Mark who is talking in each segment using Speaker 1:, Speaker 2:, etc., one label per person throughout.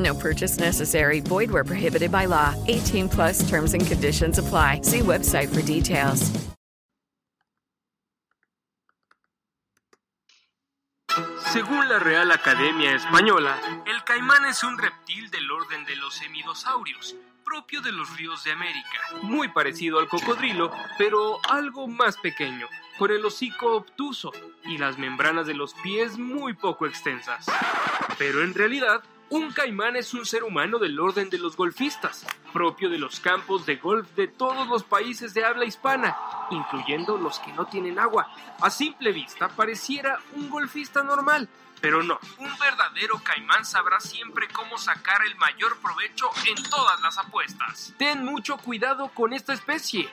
Speaker 1: No purchase necessary. Void where prohibited by law. 18 plus terms and conditions apply. See website for details.
Speaker 2: Según la Real Academia Española, el caimán es un reptil del orden de los hemidosaurios, propio de los ríos de América, muy parecido al cocodrilo, pero algo más pequeño, con el hocico obtuso y las membranas de los pies muy poco extensas. Pero en realidad, un caimán es un ser humano del orden de los golfistas, propio de los campos de golf de todos los países de habla hispana, incluyendo los que no tienen agua. A simple vista pareciera un golfista normal, pero no, un verdadero caimán sabrá siempre cómo sacar el mayor provecho en todas las apuestas. Ten mucho cuidado con esta especie.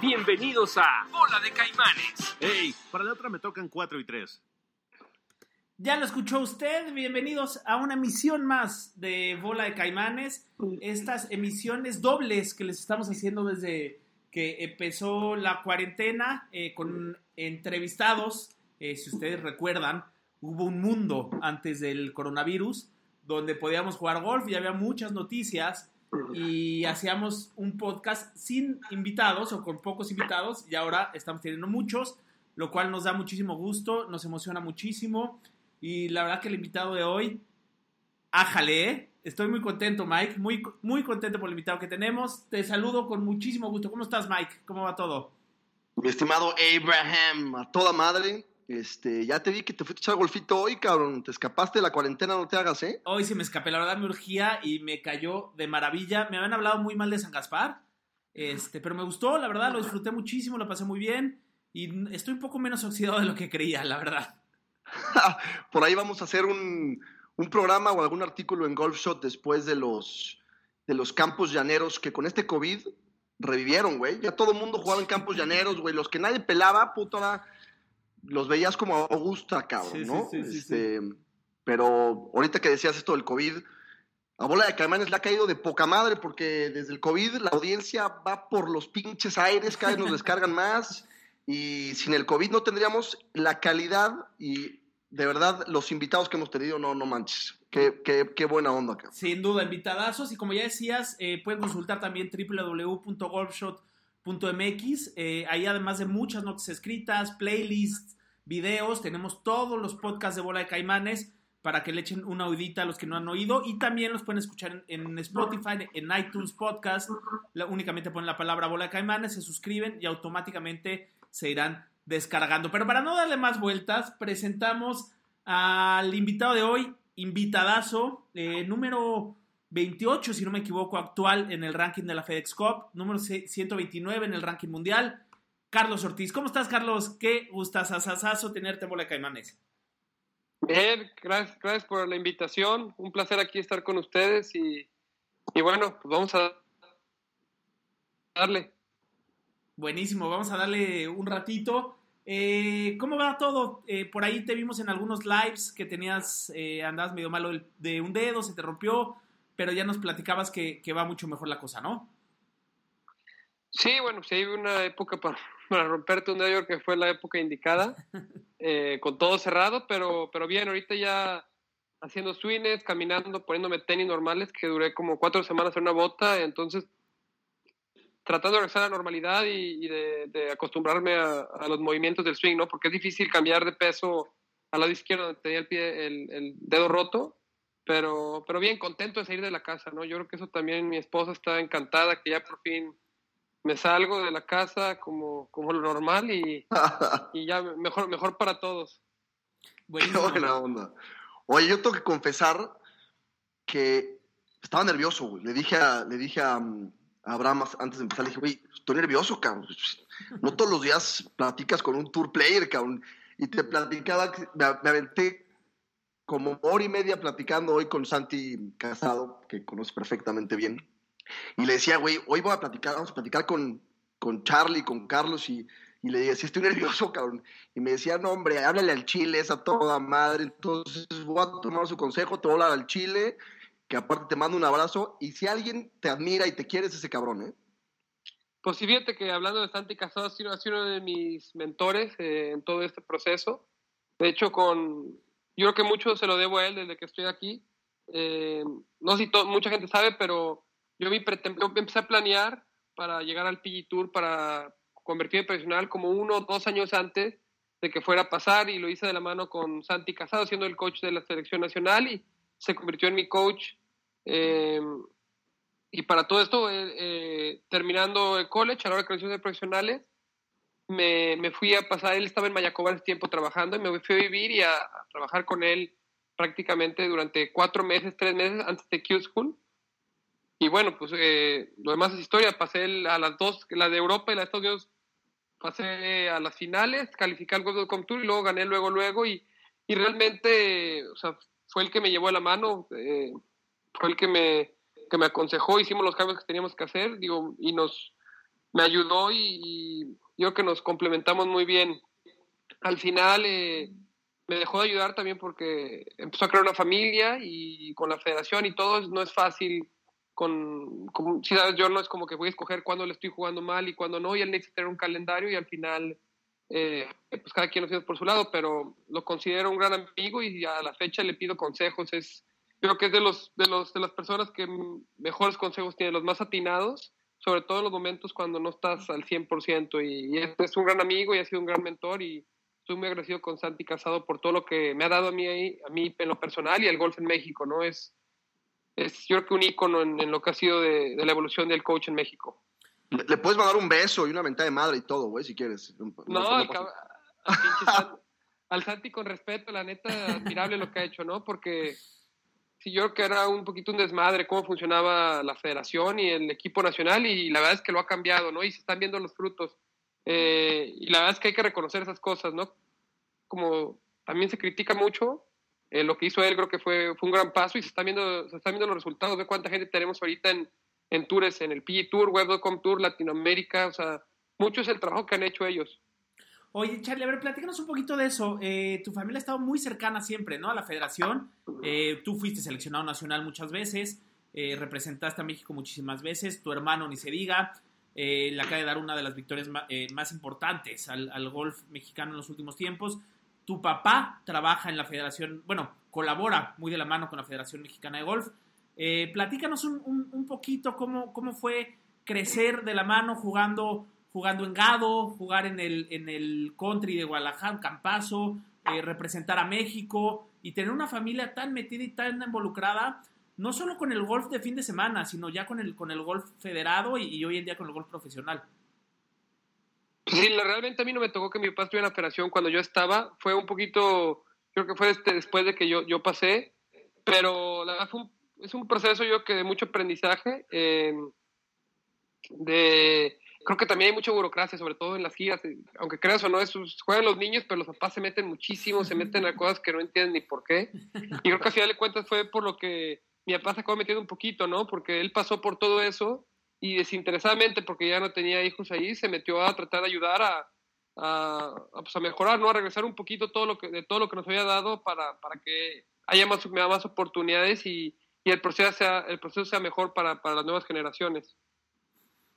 Speaker 2: Bienvenidos a Bola de Caimanes.
Speaker 3: Hey, para la otra me tocan 4 y 3.
Speaker 4: Ya lo escuchó usted, bienvenidos a una emisión más de Bola de Caimanes. Estas emisiones dobles que les estamos haciendo desde que empezó la cuarentena eh, con entrevistados. Eh, si ustedes recuerdan, hubo un mundo antes del coronavirus donde podíamos jugar golf y había muchas noticias y hacíamos un podcast sin invitados o con pocos invitados y ahora estamos teniendo muchos, lo cual nos da muchísimo gusto, nos emociona muchísimo. Y la verdad que el invitado de hoy, ájale, ¿eh? estoy muy contento, Mike, muy, muy contento por el invitado que tenemos. Te saludo con muchísimo gusto. ¿Cómo estás, Mike? ¿Cómo va todo?
Speaker 5: Mi estimado Abraham, a toda madre. Este, ya te vi que te fuiste a echar golfito hoy, cabrón. Te escapaste de la cuarentena, no te hagas, ¿eh?
Speaker 4: Hoy sí me escapé, la verdad me urgía y me cayó de maravilla. Me habían hablado muy mal de San Gaspar, este, pero me gustó, la verdad, lo disfruté muchísimo, lo pasé muy bien y estoy un poco menos oxidado de lo que creía, la verdad.
Speaker 5: Por ahí vamos a hacer un, un, programa o algún artículo en Golf Shot después de los, de los campos llaneros que con este COVID revivieron, güey. Ya todo el mundo jugaba en campos llaneros, güey. Los que nadie pelaba, puto, ahora los veías como Augusta, cabrón,
Speaker 4: Sí,
Speaker 5: ¿no?
Speaker 4: sí, sí, sí,
Speaker 5: este, Pero ahorita que decías esto del COVID, a Bola de Caimanes le ha caído de poca madre porque desde el COVID la audiencia va por los pinches aires, cada vez nos descargan más y sin el COVID no tendríamos la calidad y de verdad los invitados que hemos tenido, no, no manches. Qué, qué, qué buena onda, cabrón.
Speaker 4: Sin duda, invitadazos. Y como ya decías, eh, pueden consultar también www.golfshot.mx. Eh, ahí además de muchas notas escritas, playlists, videos, tenemos todos los podcasts de Bola de Caimanes para que le echen una oídita a los que no han oído. Y también los pueden escuchar en, Spotify, en iTunes Podcast. Únicamente ponen la palabra Bola de Caimanes, se suscriben y automáticamente se irán descargando. Pero para no darle más vueltas, presentamos al invitado de hoy, invitadazo, eh, número 28, si no me equivoco, actual en el ranking de la FedEx Cup, número 129 en el ranking mundial, Carlos Ortiz. ¿Cómo estás, Carlos? Qué gustazazazo tenerte en Bola Caimanes.
Speaker 6: Bien, gracias, gracias por la invitación. Un placer aquí estar con ustedes y, y bueno, pues vamos a darle.
Speaker 4: Buenísimo, vamos a darle un ratito. Eh, ¿Cómo va todo? Eh, por ahí te vimos en algunos lives que tenías, eh, andabas medio malo de un dedo, se te rompió, pero ya nos platicabas que, que va mucho mejor la cosa, ¿no?
Speaker 6: Sí, bueno, si hay una época para, para romperte un dedo, que fue la época indicada, eh, con todo cerrado, pero, pero bien, ahorita ya haciendo swings, caminando, poniéndome tenis normales, que duré como cuatro semanas en una bota, entonces tratando de regresar a la normalidad y, y de, de acostumbrarme a, a los movimientos del swing, ¿no? Porque es difícil cambiar de peso al lado izquierdo donde tenía el, pie, el, el dedo roto, pero, pero bien, contento de salir de la casa, ¿no? Yo creo que eso también mi esposa está encantada, que ya por fin me salgo de la casa como, como lo normal y, y ya mejor, mejor para todos.
Speaker 5: Qué buena onda. Oye, yo tengo que confesar que estaba nervioso, güey. Le dije a, le dije a, mm, a Abraham antes de empezar, le dije, güey, estoy nervioso, cabrón. No todos los días platicas con un tour player, cabrón. Y te platicaba, me, me aventé como hora y media platicando hoy con Santi Casado, que conoce perfectamente bien. Y le decía, güey, hoy voy a platicar, vamos a platicar con, con Charlie, con Carlos, y, y le decía, sí, estoy nervioso, cabrón. Y me decía, no, hombre, háblale al chile, es a toda madre. Entonces voy a tomar su consejo, te voy a hablar al chile, que aparte te mando un abrazo. Y si alguien te admira y te quiere, es ese cabrón, ¿eh?
Speaker 6: Pues sí, fíjate que hablando de Santi Casado, ha sido, uno de mis mentores eh, en todo este proceso. De hecho, con yo creo que mucho se lo debo a él desde que estoy aquí. Eh, no sé si mucha gente sabe, pero yo pretem- yo empecé a planear para llegar al PG Tour, para convertirme en profesional como uno o dos años antes de que fuera a pasar y lo hice de la mano con Santi Casado, siendo el coach de la selección nacional y se convirtió en mi coach. Eh, y para todo esto, eh, eh, terminando el college, a la hora de profesionales, me, me fui a pasar, él estaba en Mayacoba ese tiempo trabajando y me fui a vivir y a, a trabajar con él prácticamente durante cuatro meses, tres meses antes de Q School. Y bueno, pues eh, lo demás es historia. Pasé a las dos, la de Europa y la de Estados Unidos, pasé a las finales, califiqué al World Tour y luego gané luego, luego. Y, y realmente, o sea, fue el que me llevó a la mano, eh, fue el que me, que me aconsejó, hicimos los cambios que teníamos que hacer, digo, y nos, me ayudó y, yo creo que nos complementamos muy bien. Al final eh, me dejó de ayudar también porque empezó a crear una familia y con la federación y todo no es fácil. Con, con- si sabes, yo no es como que voy a escoger cuándo le estoy jugando mal y cuándo no, y él necesita tener un calendario y al final, eh, pues cada quien lo tiene por su lado, pero lo considero un gran amigo y a la fecha le pido consejos. Es, creo que es de, los, de, los, de las personas que mejores consejos tiene, los más atinados sobre todo en los momentos cuando no estás al 100%. Y, y es, es un gran amigo y ha sido un gran mentor y estoy muy agradecido con Santi Casado por todo lo que me ha dado a mí, ahí- a mí en lo personal y el golf en México, ¿no? Es, es yo creo que un ícono en, en lo que ha sido de, de la evolución del coach en México.
Speaker 5: Le, puedes mandar un beso y una mentada de madre y todo, güey, si quieres.
Speaker 6: No, al, cab- al al Santi con respeto, la neta, admirable lo que ha hecho, ¿no? Porque sí, yo creo que era un poquito un desmadre cómo funcionaba la federación y el equipo nacional y la verdad es que lo ha cambiado, ¿no? Y se están viendo los frutos. Eh, y la verdad es que hay que reconocer esas cosas, ¿no? Como también se critica mucho, eh, lo que hizo él creo que fue, fue un gran paso y se están viendo, se están viendo los resultados. Ve cuánta gente tenemos ahorita en, en tours, en el PG Tour, Web.com Tour, Latinoamérica, o sea, mucho es el trabajo que han hecho ellos.
Speaker 4: Oye, Charlie, a ver, platícanos un poquito de eso. Eh, tu familia ha estado muy cercana siempre, ¿no? A la federación. Eh, tú fuiste seleccionado nacional muchas veces, eh, representaste a México muchísimas veces, tu hermano ni se diga, le acaba de dar una de las victorias más importantes al, golf mexicano en los últimos tiempos. Tu papá trabaja en la federación, bueno, colabora muy de la mano con la Federación Mexicana de Golf. Platícanos un, un- un poquito cómo, cómo fue crecer de la mano jugando jugando en Gado, jugar en el, en el country de Guadalajara, Campazo, eh, representar a México y tener una familia tan metida y tan involucrada, no solo con el golf de fin de semana, sino ya con el, con el golf federado y, y hoy en día con el golf profesional.
Speaker 6: Sí, la- realmente a mí no me tocó que mi papá estuviera en la federación cuando yo estaba. Fue un poquito, creo que fue este, después de que yo, yo pasé, pero la verdad fue un- es un proceso yo que de mucho aprendizaje. eh, de, creo que también hay mucha burocracia, sobre todo en las giras. eh, Aunque creas o no, esos, juegan los niños, pero los papás se meten muchísimo, se meten a cosas que no entienden ni por qué. Y creo que al final de cuentas fue por lo que mi papá se acabó metiendo un poquito, ¿no? Porque él pasó por todo eso y desinteresadamente, porque ya no tenía hijos ahí, se metió a tratar de ayudar a, a, a, pues, a mejorar, ¿no? A regresar un poquito todo lo que, de todo lo que nos había dado para, para que haya más, más oportunidades y, y el, proceso sea, el proceso sea mejor para, para las nuevas generaciones.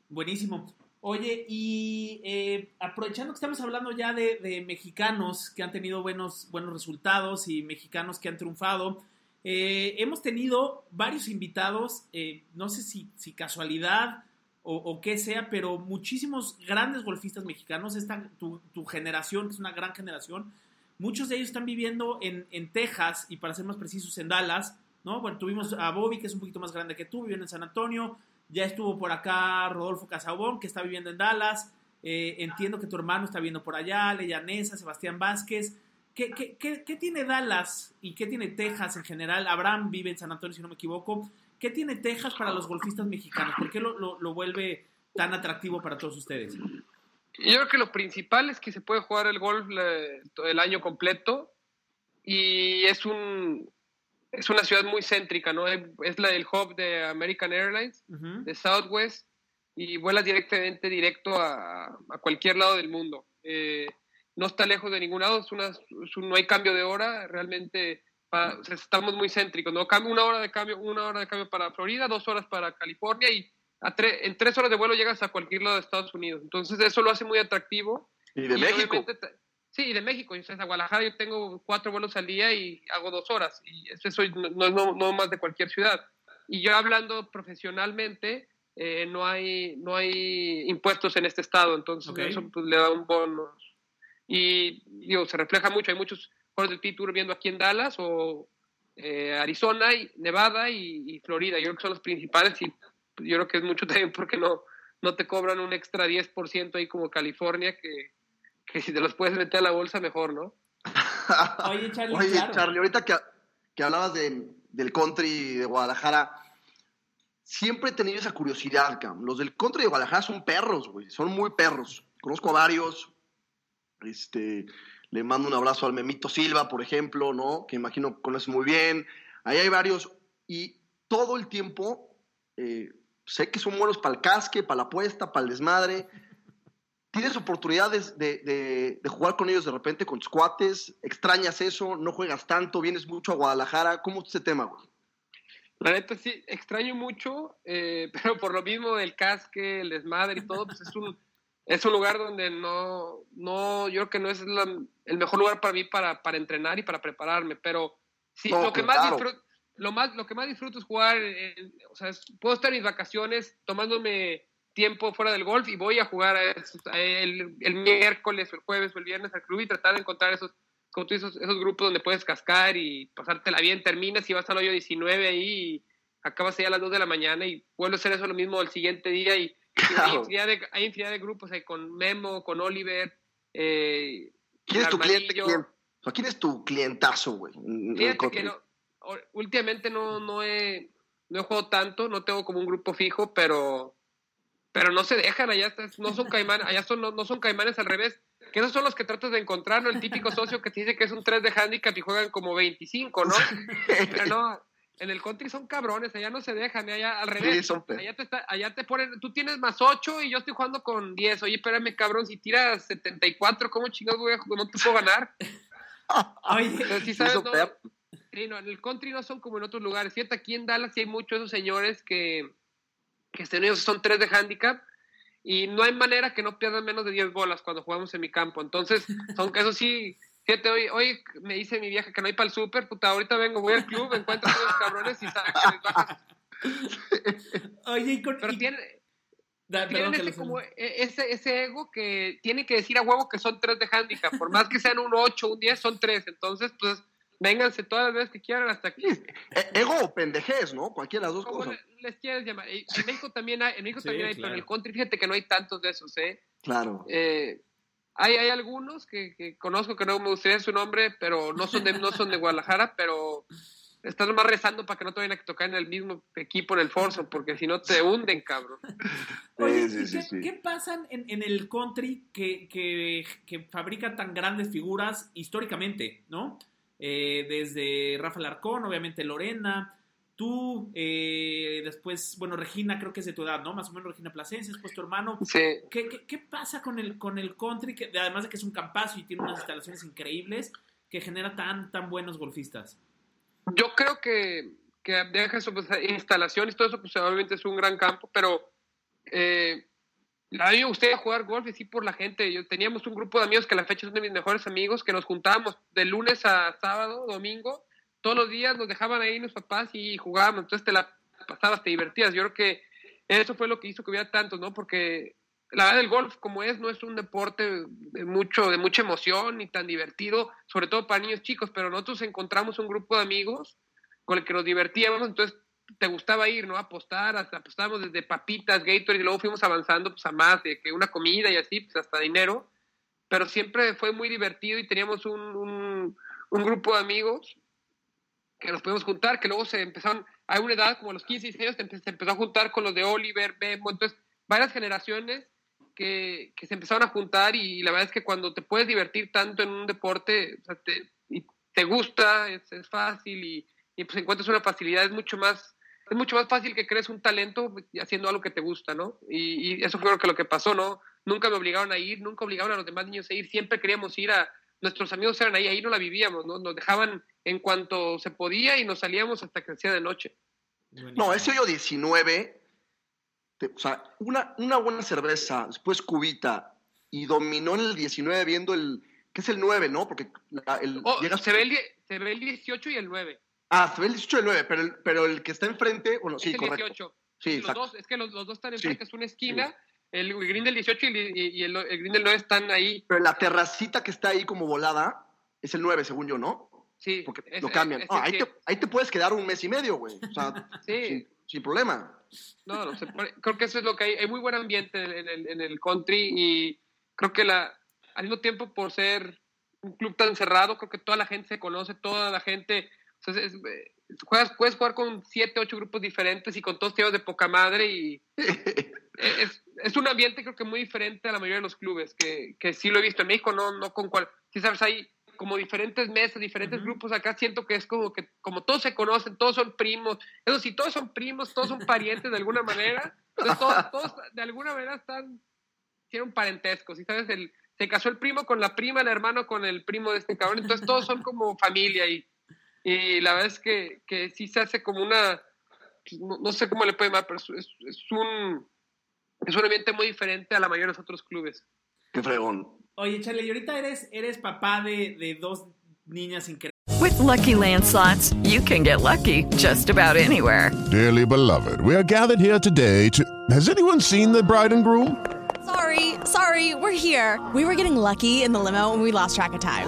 Speaker 4: Buenísimo. Oye, y eh, aprovechando que estamos hablando ya de, de, mexicanos que han tenido buenos, buenos resultados y mexicanos que han triunfado, eh, hemos tenido varios invitados, eh, no sé si, si casualidad o, o, qué sea, pero muchísimos grandes golfistas mexicanos, esta, tu, tu, generación, que es una gran generación, muchos de ellos están viviendo en, en, Texas y para ser más precisos en Dallas, ¿no? Bueno, tuvimos a Bobby, que es un poquito más grande que tú, viviendo en San Antonio, Ya estuvo por acá Rodolfo Casabón, que está viviendo en Dallas. Eh, entiendo que tu hermano está viendo por allá, Leyanesa, Sebastián Vázquez. ¿Qué, qué, qué, tiene Dallas y qué tiene Texas en general? Abraham vive en San Antonio, si no me equivoco. ¿Qué tiene Texas para los golfistas mexicanos? ¿Por qué lo, lo, lo vuelve tan atractivo para todos ustedes?
Speaker 6: Yo creo que lo principal es que se puede jugar el golf el año completo y es un es una ciudad muy céntrica, ¿no? Es la el hub de American Airlines, de Southwest y vuelas directamente directo a, a cualquier lado del mundo. Eh, no está lejos de ningún lado, es una, es un- no hay cambio de hora, realmente pa- o sea, estamos muy céntricos, ¿no? Cambio, una hora de cambio, una hora de cambio para Florida, dos horas para California y a tre- en tres horas de vuelo llegas a cualquier lado de Estados Unidos. Entonces eso lo hace muy atractivo.
Speaker 5: Y de México.
Speaker 6: Sí, y de México. Sea, a Guadalajara yo tengo cuatro vuelos al día y hago dos horas. Y eso soy, no, no, no- más de cualquier ciudad. Y yo hablando profesionalmente, eh, no, hay, no hay impuestos en este estado. Entonces eso pues, le da un bono. Y digo, se refleja mucho. Hay muchos jugadores del P-Tour viendo aquí en Dallas o eh, Arizona, y Nevada y, y Florida. Yo creo que son los principales y yo creo que es mucho también porque no, no te cobran un extra 10% ahí como California que, que si te los puedes meter a la bolsa mejor, ¿no?
Speaker 4: Oye, Charlie,
Speaker 5: Oye,
Speaker 4: claro.
Speaker 5: Charlie, ahorita que, que hablabas de- del country de Guadalajara, siempre he tenido esa curiosidad, cabrón. Los del country de Guadalajara son perros, güey. Son muy perros. Conozco a varios. Este, le mando un abrazo al Memito Silva, por ejemplo, ¿no? Que imagino conoces muy bien. Ahí hay varios. Y todo el tiempo eh, sé que son buenos para el casque, para la apuesta, para el desmadre. ¿Tienes oportunidades de, de- de jugar con ellos de repente, con tus cuates? ¿Extrañas eso? ¿No juegas tanto? ¿Vienes mucho a Guadalajara? ¿Cómo es ese tema, güey?
Speaker 6: La neta sí, extraño mucho, eh, pero por lo mismo del casque, el desmadre y todo, pues es un, es un lugar donde no, no, yo creo que no es la- el mejor lugar para mí para, para entrenar y para prepararme, pero sí,
Speaker 5: No,
Speaker 6: lo que
Speaker 5: claro.
Speaker 6: más disfruto, lo más, lo que más disfruto es jugar, en- o sea, es- puedo estar en mis vacaciones tomándome tiempo fuera del golf y voy a jugar a esos- a el, el miércoles o el jueves o el viernes al club y tratar de encontrar esos, como tú dices, esos grupos donde puedes cascar y pasártela bien, terminas y vas al hoyo 19 ahí y acabas ahí a las 2 de la mañana y vuelves a hacer eso lo mismo el siguiente día y, y hay, infinidad de, hay infinidad de grupos ahí con Memo, con Oliver, eh,
Speaker 5: ¿Quién es tu cliente? ¿Quién? O sea, ¿quién es tu clientazo, güey?
Speaker 6: Fíjate que no, últimamente no, no, he, no he jugado tanto, no tengo como un grupo fijo, pero pero no se dejan, allá estás- no son caimanes, allá son, no, no son caimanes al revés, que esos son los que tratas de encontrar, ¿no? El típico socio que te dice que es un 3 de handicap y juegan como 25, ¿no? Pero no, en el country son cabrones, allá no se dejan, allá al revés.
Speaker 5: Sí, son
Speaker 6: allá, te está- allá te ponen, tú tienes más 8 y yo estoy jugando con 10. Oye, espérame, cabrón, si tiras 74, ¿cómo chingados voy a jugar? No te puedo ganar.
Speaker 4: Oye,
Speaker 6: Entonces, sí
Speaker 5: Sí,
Speaker 6: sabes, no, Sí, no, en el country no son como en otros lugares. Fíjate, aquí en Dallas sí hay muchos de esos señores que, que estén ellos son tres de handicap y no hay manera que no pierdan menos de 10 bolas cuando jugamos en mi campo. Entonces, aunque eso sí, fíjate, hoy, hoy me dice mi vieja que no hay para el súper, puta, ahorita vengo, voy al club, encuentro a todos los cabrones y saben que les bajas.
Speaker 4: oye, y con-
Speaker 6: Pero
Speaker 4: y-
Speaker 6: tienen,
Speaker 4: Da-
Speaker 6: tienen
Speaker 4: perdón que
Speaker 6: ese,
Speaker 4: los-
Speaker 6: como, e- ese, ese ego que tiene que decir a huevo que son tres de handicap. Por más que sean un 8, un 10, son tres. Entonces, pues, vénganse todas las veces que quieran hasta aquí.
Speaker 5: E- Ego o pendejez, ¿no? Cualquiera de las dos
Speaker 6: ¿Cómo
Speaker 5: cosas.
Speaker 6: le- les quieres llamar? En México también hay, en México
Speaker 4: Sí,
Speaker 6: también hay, pero en el country, fíjate que no hay tantos de esos, ¿eh?
Speaker 5: Claro.
Speaker 6: Eh, hay, hay algunos que, que conozco que no me gustaría su nombre, pero no son de, no son de Guadalajara, pero están nomás rezando para que no te vayan a tocar en el mismo equipo en el Forzo, porque si no te hunden, cabrón.
Speaker 4: Oye,
Speaker 5: Sí,
Speaker 4: ¿y
Speaker 5: sí,
Speaker 4: qué, qué pasa en, en el country que, que, que fabrica tan grandes figuras históricamente, ¿no? Eh, desde Rafa Larcón, obviamente Lorena, tú, eh, después, bueno, Regina creo que es de tu edad, ¿no? Más o menos Regina Plasencia, después tu hermano.
Speaker 6: Sí.
Speaker 4: ¿Qué, qué, qué pasa con el, con el country, que, además de que es un campazo y tiene unas instalaciones increíbles, que genera tan, tan buenos golfistas?
Speaker 6: Yo creo que, que deja eso, pues, instalaciones, todo eso, pues obviamente es un gran campo, pero eh, a mí me gustaría jugar golf y sí por la gente. Yo, teníamos un grupo de amigos que a la fecha son de mis mejores amigos, que nos juntábamos de lunes a sábado, domingo, todos los días nos dejaban ahí los papás y jugábamos, entonces te la pasabas, te divertías. Yo creo que eso fue lo que hizo que hubiera tantos, ¿no? Porque la verdad el golf como es no es un deporte de mucho de mucha emoción ni tan divertido, sobre todo para niños chicos, pero nosotros encontramos un grupo de amigos con el que nos divertíamos, entonces te gustaba ir, ¿no? Apostar, hasta apostábamos desde papitas, Gatorade, y luego fuimos avanzando pues a más, de que una comida y así, pues hasta dinero. Pero siempre fue muy divertido y teníamos un, un, un grupo de amigos que nos podíamos juntar, que luego se empezaron, a una edad como a los 15, 16 años, se empezó a juntar con los de Oliver, Bembo, entonces varias generaciones que, que, se empezaron a juntar y, la verdad es que cuando te puedes divertir tanto en un deporte, o sea, te, y te gusta, es, es fácil y, y, pues encuentras una facilidad, es mucho más, es mucho más fácil que crees un talento haciendo algo que te gusta, ¿no? Y, y eso fue lo que, lo que pasó, ¿no? Nunca me obligaron a ir, nunca obligaban a los demás niños a ir, siempre queríamos ir a, nuestros amigos eran ahí, ahí no la vivíamos, ¿no? Nos dejaban en cuanto se podía y nos salíamos hasta que hacía de noche.
Speaker 5: No, ese hoyo 19, te, o sea, una, una buena cerveza, después cubita, y dominó en el 19 viendo el, ¿qué es el 9, no? Porque la, el,
Speaker 6: oh, llegas... se, ve el, se ve el 18 y el 9.
Speaker 5: Ah, se ve el 18 y el 9, pero el, pero el que está enfrente, bueno, sí,
Speaker 6: es el
Speaker 5: correcto.
Speaker 6: 18.
Speaker 5: Sí,
Speaker 6: los dos, es que los, los, dos están enfrente, sí. es una esquina. Sí. El green del 18 y, y el, el, green del 9 están ahí.
Speaker 5: Pero la terracita que está ahí como volada es el 9, según yo, ¿no?
Speaker 6: Sí.
Speaker 5: Porque es, lo cambian. Es, es, ahí, te, ahí, te, puedes quedar un mes y medio, güey. O sea,
Speaker 6: sí.
Speaker 5: sin, sin, problema.
Speaker 6: No, no, se, creo que eso es lo que hay. Hay muy buen ambiente en el, en el country y creo que la, al mismo tiempo por ser un club tan cerrado, creo que toda la gente se conoce, toda la gente... O sea, juegas, puedes jugar con siete, ocho grupos diferentes y con todos tíos de poca madre y es, es, un ambiente creo que muy diferente a la mayoría de los clubes, que, que sí lo he visto en México, no, no con cual, si sabes, hay como diferentes mesas, diferentes uh -huh. grupos, acá siento que es como que como todos se conocen, todos son primos, eso sí, todos son primos, todos son parientes de alguna manera, entonces todos, todos de alguna manera están, tienen un parentesco, si sabes, el, se casó el primo con la prima, el hermano con el primo de este cabrón, entonces todos son como familia y, y la verdad es que, que sí se hace como una, no, no sé cómo le puede llamar, pero es, es, un, es un ambiente muy diferente a la mayoría de los otros clubes.
Speaker 5: Qué fregón.
Speaker 4: Oye, Charlie, y ahorita eres, eres papá de, de dos niñas increíbles.
Speaker 1: With lucky landslots, you can get lucky just about anywhere.
Speaker 7: Dearly beloved, we are gathered here today to. Has anyone seen the bride and groom?
Speaker 8: Sorry, sorry, we're here. We were getting lucky in the limo and we lost track of time.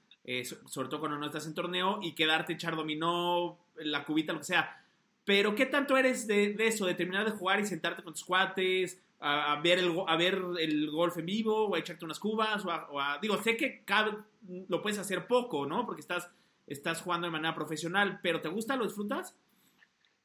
Speaker 4: eh, sobre todo cuando no estás en torneo, y quedarte echar dominó, la cubita, lo que sea. Pero, ¿qué tanto eres de, de eso, de terminar de jugar y sentarte con tus cuates, a, a, ver, el, a ver el golf en vivo, o a echarte unas cubas? O a, o a, digo, sé que cabe, lo puedes hacer poco, ¿no? Porque estás, estás jugando de manera profesional, pero ¿te gusta? ¿Lo disfrutas?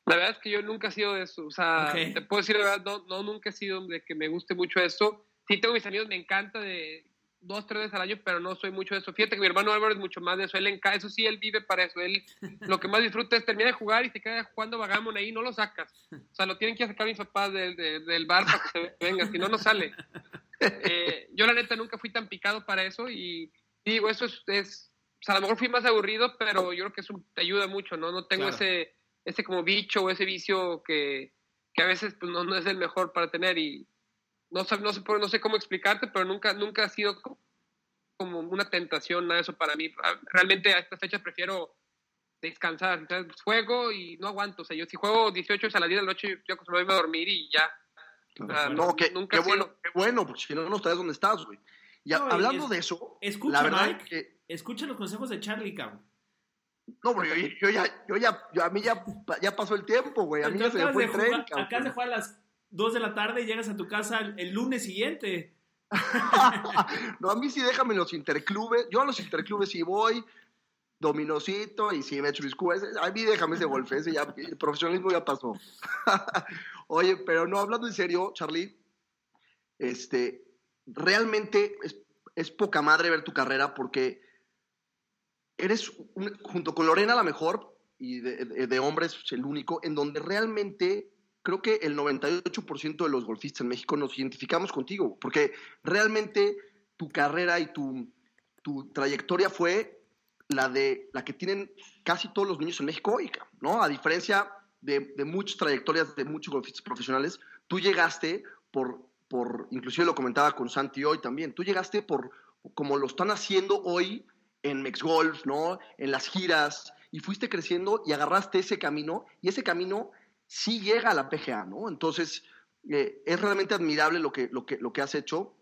Speaker 6: La verdad es que yo nunca he sido de eso. O sea, okay. te puedo decir la verdad, no, no, nunca he sido de que me guste mucho eso. Sí, tengo mis amigos, me encanta de dos, tres veces al año, pero no soy mucho de eso. Fíjate que mi hermano Álvaro es mucho más de eso. Él enca eso sí, él vive para eso. Él lo que más disfruta es terminar de jugar y se queda jugando vagamon ahí, no lo sacas. O sea, lo tienen que sacar mis papás de, de, del bar para que se venga, si no, no sale. Eh, yo la neta nunca fui tan picado para eso y, y digo, eso es, es, o sea, a lo mejor fui más aburrido, pero yo creo que eso te ayuda mucho, ¿no? No tengo claro. ese, ese como bicho o ese vicio que, que a veces pues, no, no es el mejor para tener y no, no, sé, no sé cómo explicarte, pero nunca, nunca ha sido como una tentación nada eso para mí. Realmente a esta fecha prefiero descansar. Entonces, juego y no aguanto. O sea, yo si juego 18 a las 10 de la noche, yo me voy a dormir y ya.
Speaker 5: O sea, no, que, nunca qué bueno, sido... qué bueno, porque si no, no sabes dónde estás, güey. Y no, hablando
Speaker 4: es,
Speaker 5: de eso,
Speaker 4: escucha,
Speaker 5: la verdad
Speaker 4: Mike,
Speaker 5: que...
Speaker 4: escucha los consejos de Charlie, cabrón.
Speaker 5: No, pero yo, yo, ya, yo ya, yo, a mí ya, ya pasó el tiempo, güey. A mí ya se me fue el tren,
Speaker 4: cabrón. Acá se fue a las 2 de la tarde y llegas a tu casa el, lunes siguiente.
Speaker 5: no, a mí sí déjame los interclubes. Yo a los interclubes sí voy, dominocito, y sí me cubas. A mí déjame ese golf, ese ya, el profesionalismo ya pasó. Oye, pero no, hablando en serio, Charlie, este, realmente es, poca madre ver tu carrera porque eres, un- junto con Lorena, la mejor, y de, de- de hombres, el único, en donde realmente creo que el 98% de los golfistas en México nos identificamos contigo, porque realmente tu carrera y tu, tu trayectoria fue la de la que tienen casi todos los niños en México hoy, ¿no? A diferencia de, de muchas trayectorias de muchos golfistas profesionales, tú llegaste por, por, inclusive lo comentaba con Santi hoy también, tú llegaste por, como lo están haciendo hoy en Mexgolf, ¿no? En las giras, y fuiste creciendo y agarraste ese camino, y ese camino sí llega a la PGA, ¿no? Entonces, eh, es realmente admirable lo que, lo que, lo que has hecho,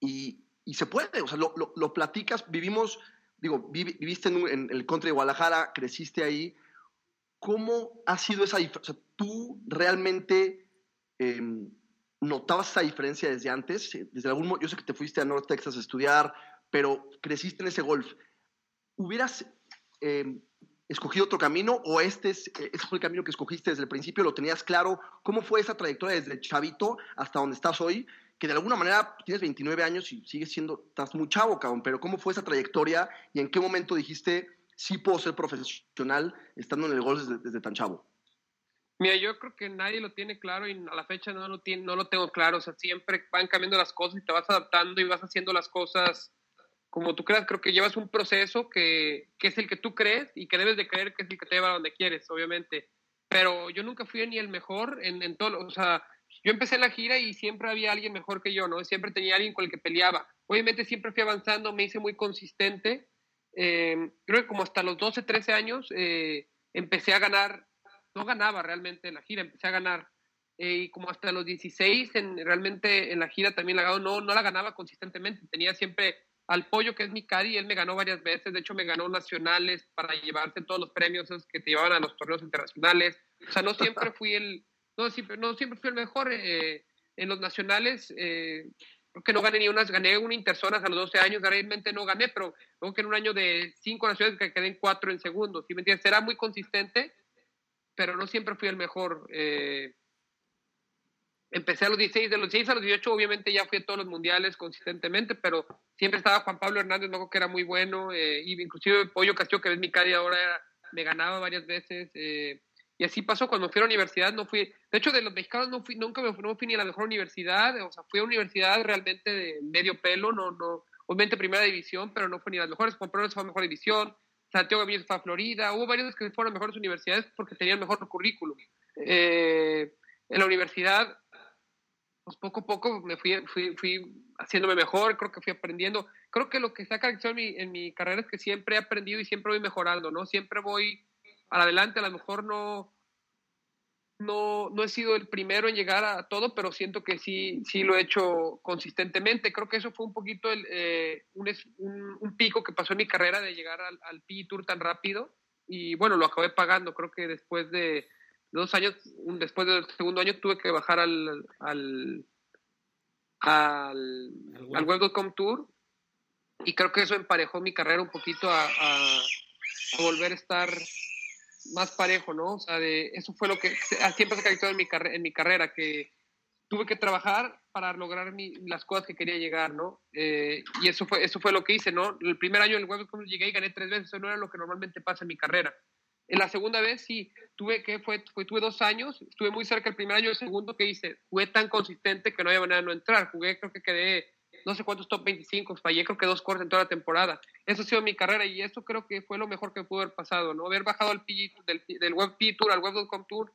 Speaker 5: y, y se puede, o sea, lo, lo- platicas, vivimos, digo, vivi- viviste en, un- en el country de Guadalajara, creciste ahí, ¿cómo ha sido esa diferencia? O ¿tú realmente eh, notabas esa diferencia desde antes? Desde algún yo sé que te fuiste a North Texas a estudiar, pero creciste en ese golf. ¿Hubieras eh, escogido otro camino o este es, eh, ese fue el camino que escogiste desde el principio? ¿Lo tenías claro? ¿Cómo fue esa trayectoria desde chavito hasta donde estás hoy? Que de alguna manera tienes 29 años y sigues siendo, estás muy chavo, cabrón, pero ¿cómo fue esa trayectoria y en qué momento dijiste, sí puedo ser profesional estando en el golf desde, desde tan chavo?
Speaker 6: Mira, yo creo que nadie lo tiene claro y a la fecha no lo, tiene, no lo tengo claro. O sea, siempre van cambiando las cosas y te vas adaptando y vas haciendo las cosas como tú creas. Creo que llevas un proceso que, que es el que tú crees y que debes de creer que es el que te lleva a donde quieres, obviamente. Pero yo nunca fui ni el mejor en, en todo. O sea, yo empecé la gira y siempre había alguien mejor que yo, ¿no? Siempre tenía alguien con el que peleaba. Obviamente siempre fui avanzando, me hice muy consistente. Eh, creo que como hasta los 12, 13 años eh, empecé a ganar no ganaba realmente en la gira, empecé a ganar. Eh, y como hasta los 16, en, realmente en la gira también la ganó, no, no la ganaba consistentemente. Tenía siempre al pollo, que es mi cari, él me ganó varias veces. De hecho, me ganó nacionales para llevarse todos los premios que te llevaban a los torneos internacionales. O sea, no siempre fui el, no siempre, no siempre fui el mejor. eh, en los nacionales, eh, creo que no gané ni unas, gané una interzonas a los 12 años, realmente no gané, pero creo que en un año de cinco nacionales que quedé en cuatro en segundo. ¿sí me entiendes? Era muy consistente pero no siempre fui el mejor. Eh, empecé a los 16, de los 16 a los 18 obviamente ya fui a todos los mundiales consistentemente, pero siempre estaba Juan Pablo Hernández, acuerdo que era muy bueno, eh, y inclusive Pollo Castillo, que es mi caddy ahora, me ganaba varias veces. eh, y así pasó cuando fui a la universidad, no fui, de hecho de los mexicanos no fui, nunca me, no fui ni a la mejor universidad, o sea, fui a universidad realmente de medio pelo, no, no, obviamente primera división, pero no fue ni las mejores, Juan Pablo fue a mejor división, Santiago Benítez fue a Florida, hubo varios que fueron a mejores universidades porque tenían mejor currículum. Eh, en la universidad, pues poco a poco me fui, fui, haciéndome mejor, creo que fui aprendiendo. Creo que lo que está caracterizado en mi, en mi carrera es que siempre he aprendido y siempre voy mejorando, ¿no? Siempre voy al adelante, a lo mejor no, no, no he sido el primero en llegar a todo, pero siento que sí, sí lo he hecho consistentemente. Creo que eso fue un poquito el, eh, un, un- pico que pasó en mi carrera de llegar al, al PGA Tour tan rápido y bueno, lo acabé pagando. Creo que después de dos años, un- después del segundo año tuve que bajar al, al, al, al Web.com Tour y creo que eso emparejó mi carrera un poquito a, a- a volver a estar más parejo, ¿no? O sea, de, eso fue lo que siempre se caracterizó en mi, carre- en mi carrera, que tuve que trabajar para lograr mi- las cosas que quería llegar, ¿no? Eh, y eso fue, eso fue lo que hice, ¿no? El primer año en el Web.com llegué y gané tres veces, eso no era lo que normalmente pasa en mi carrera. En la segunda vez sí, tuve que fue, fue- tuve dos años, estuve muy cerca el primer año, el segundo que hice, jugué tan consistente que no había manera de no entrar, jugué creo que quedé no sé cuántos top 25, fallé creo que dos cortes en toda la temporada. Eso ha sido mi carrera y eso creo que fue lo mejor que pudo haber pasado, ¿no? Haber bajado al PG del, del Web P Tour al Web.com Tour,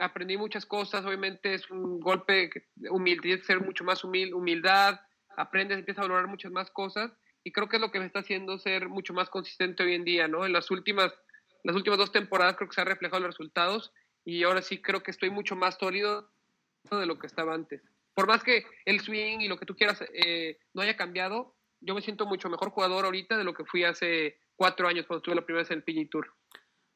Speaker 6: aprendí muchas cosas, obviamente es un golpe humilde, tienes que ser mucho más humil, humildad, aprendes, empiezas a valorar muchas más cosas y creo que es lo que me está haciendo ser mucho más consistente hoy en día, ¿no? En las últimas, las últimas dos temporadas creo que se han reflejado los resultados y ahora sí creo que estoy mucho más sólido de lo que estaba antes. Por más que el swing y lo que tú quieras eh, no haya cambiado, yo me siento mucho mejor jugador ahorita de lo que fui hace cuatro años cuando estuve la primera vez en el PGA Tour.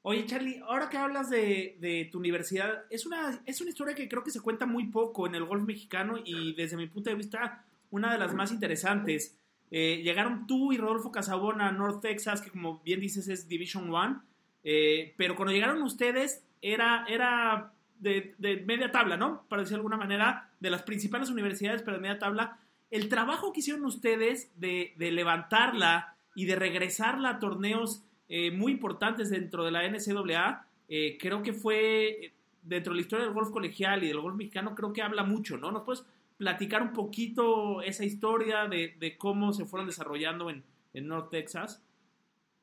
Speaker 4: Oye, Charlie, ahora que hablas de, de tu universidad, es una, es una historia que creo que se cuenta muy poco en el golf mexicano y desde mi punto de vista, una de las más interesantes. Eh, llegaron tú y Rodolfo Casabona a North Texas, que como bien dices es Division One, eh, pero cuando llegaron ustedes era, era de, media tabla, ¿no? Para decir de alguna manera, de las principales universidades, pero de media tabla. El trabajo que hicieron ustedes de, de levantarla y de regresarla a torneos eh, muy importantes dentro de la NCAA. Eh, creo que fue eh, dentro de la historia del golf colegial y del golf mexicano, creo que habla mucho, ¿no? ¿Nos puedes platicar un poquito esa historia de, de cómo se fueron desarrollando en, en North Texas?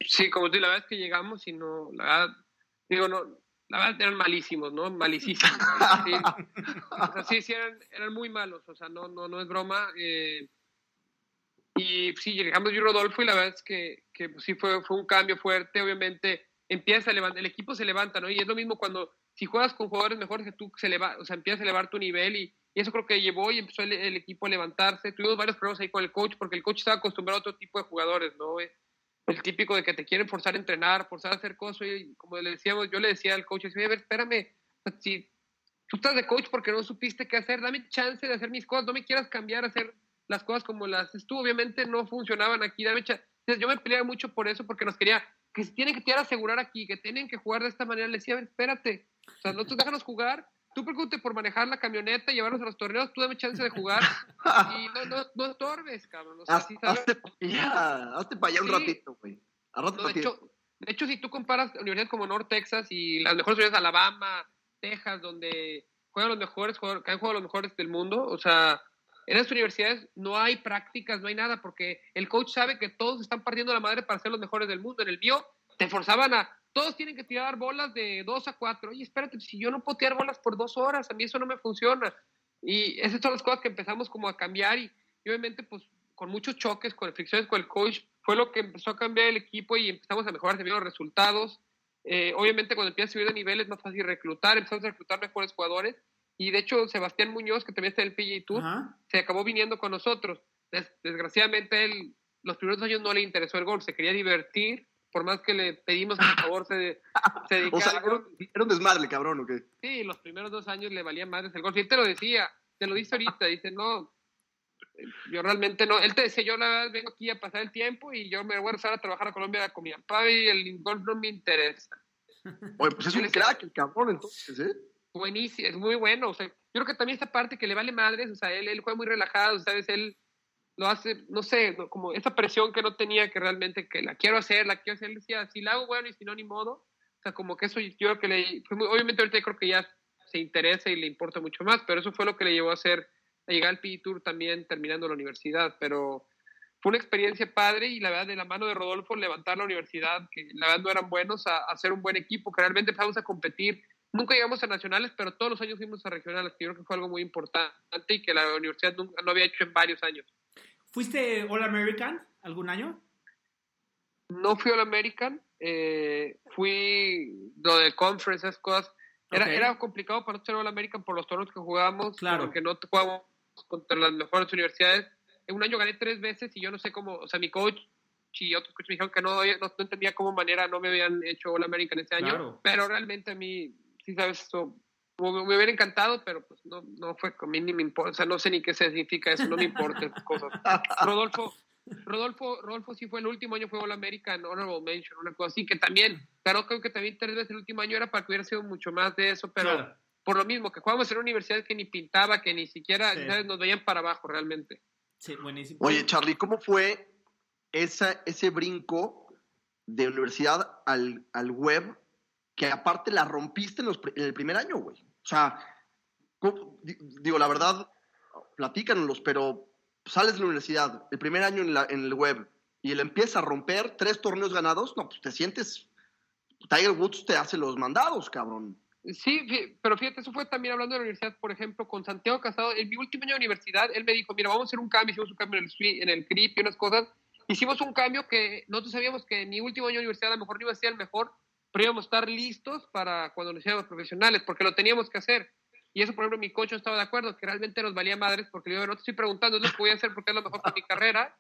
Speaker 6: Sí, como tú, la verdad es que llegamos y no, la verdad, digo, no, la verdad eran malísimos, ¿no? Malísimos. Sí, sí, eran, eran, muy malos, o sea, no, no, no es broma. Eh, y sí, llegamos yo y Rodolfo y la verdad es que, que sí fue, fue un cambio fuerte, obviamente empieza a levantar, el equipo se levanta, ¿no? Y es lo mismo cuando, si juegas con jugadores mejores que tú, se eleva, o sea, empiezas a elevar tu nivel y, y eso creo que llevó y empezó el, el, equipo a levantarse. Tuvimos varios problemas ahí con el coach porque el coach estaba acostumbrado a otro tipo de jugadores, ¿no? El típico de que te quieren forzar a entrenar, forzar a hacer cosas. Y como le decíamos, yo le decía al coach, decía, a ver, espérame, si tú estás de coach porque no supiste qué hacer, dame chance de hacer mis cosas, no me quieras cambiar a hacer las cosas como las tú. Obviamente no funcionaban aquí, dame chance. Yo me peleaba mucho por eso porque nos quería que se tienen que te asegurar aquí, que tienen que jugar de esta manera. Le decía, a ver, espérate, o sea, no te déjanos jugar tú preocúpate por manejar la camioneta llevarnos a los torneos, tú dame chance de jugar y no, no, no estorbes, cabrón. O sea,
Speaker 5: hazte para allá, hazte para allá un
Speaker 6: Sí.
Speaker 5: ratito, güey.
Speaker 6: No, de, hecho, de hecho, si tú comparas universidades como North Texas y las mejores universidades de Alabama, Texas, donde juegan los mejores, que han jugado los mejores del mundo, o sea, en esas universidades no hay prácticas, no hay nada, porque el coach sabe que todos están partiendo la madre para ser los mejores del mundo. En el mío te forzaban a, todos tienen que tirar bolas de 2 a 4. Oye, espérate, si yo no puedo tirar bolas por dos horas, a mí eso no me funciona. Y esas son las cosas que empezamos como a cambiar y, y obviamente pues con muchos choques, con fricciones con el coach, fue lo que empezó a cambiar el equipo y empezamos a mejorar, vieron los resultados. Eh, obviamente cuando empiezas a subir de nivel es más fácil reclutar, empezamos a reclutar mejores jugadores y de hecho Sebastián Muñoz, que también está en el PGA Tour, se acabó viniendo con nosotros. Des- desgraciadamente él, los primeros años no le interesó el golf, se quería divertir, por más que le pedimos que por favor se, se
Speaker 5: O
Speaker 6: dedicara
Speaker 5: sea,
Speaker 6: al golf.
Speaker 5: un, era un desmadre, cabrón, ¿o qué?
Speaker 6: Sí, los primeros dos años le valía madres el golf. Y él te lo decía, te lo dice ahorita, dice, no, yo realmente no. Él te decía, yo la verdad vengo aquí a pasar el tiempo y yo me voy a regresar a trabajar a Colombia con mi papá y el golf no me interesa.
Speaker 5: Oye, pues es un crack el cabrón, entonces, ¿eh?
Speaker 6: Buenísimo, es muy bueno. O sea, yo creo que también esta parte que le vale madres, o sea, él, él juega muy relajado, ¿sabes? Él lo hace, no sé, como esa presión que no tenía que realmente que la quiero hacer, la quiero hacer, él decía, si la hago bueno y si no, ni modo. O sea, como que eso yo creo que le, muy- obviamente ahorita yo creo que ya se interesa y le importa mucho más, pero eso fue lo que le llevó a hacer, a llegar al PI Tour también terminando la universidad, pero fue una experiencia padre y la verdad de la mano de Rodolfo levantar la universidad, que la verdad no eran buenos, a, a hacer un buen equipo, que realmente empezamos a competir. Nunca llegamos a nacionales, pero todos los años fuimos a regionales, que yo creo que fue algo muy importante y que la universidad nunca, no había hecho en varios años.
Speaker 4: ¿Fuiste All American algún año?
Speaker 6: No fui All American, eh, fui lo del conference, esas cosas. Era,
Speaker 4: Ok.
Speaker 6: era complicado para nosotros All American por los torneos que jugábamos,
Speaker 4: Claro.
Speaker 6: porque no jugábamos contra las mejores universidades. En un año gané tres veces y yo no sé cómo, o sea, mi coach y otros coaches me dijeron que no, no, no entendía cómo manera no me habían hecho All American ese año,
Speaker 4: Claro.
Speaker 6: pero realmente a mí, sí sabes, eso, me, me hubiera encantado, pero pues no, no fue con mí ni me importa, o sea, no sé ni qué significa eso, no me importa esas cosas. Rodolfo, Rodolfo, Rodolfo sí fue el último año, fue All American Honorable Mention, una cosa así, que también, claro, creo que también tres veces el último año era para que hubiera sido mucho más de eso, pero
Speaker 4: Claro.
Speaker 6: por lo mismo, que jugábamos en una universidad que ni pintaba, que ni siquiera,
Speaker 4: Sí.
Speaker 6: ¿sabes? nos veían para abajo realmente.
Speaker 4: Sí, buenísimo.
Speaker 5: Oye, Charlie, ¿cómo fue esa, ese brinco de universidad al, al web que aparte la rompiste en, los en el primer año, güey? O sea, ¿cómo- di- digo, la verdad, platícanos, pero sales de la universidad, el primer año en, la- en el web, y le empieza a romper tres torneos ganados, no, pues te sientes... Tiger Woods te hace los mandados, cabrón.
Speaker 6: Sí, pero fíjate, eso fue también hablando de la universidad, por ejemplo, con Santiago Casado, en mi último año de universidad, él me dijo, mira, vamos a hacer un cambio, hicimos un cambio en el, en el CRIP y unas cosas, hicimos un cambio que nosotros sabíamos que en mi último año de universidad a lo mejor no iba a ser el mejor, pero íbamos a estar listos para cuando nos hiciéramos profesionales, porque lo teníamos que hacer. Y eso, por ejemplo, mi coach no estaba de acuerdo, que realmente nos valía madres, porque yo no te estoy preguntando, es lo que voy a hacer porque es lo mejor para mi carrera.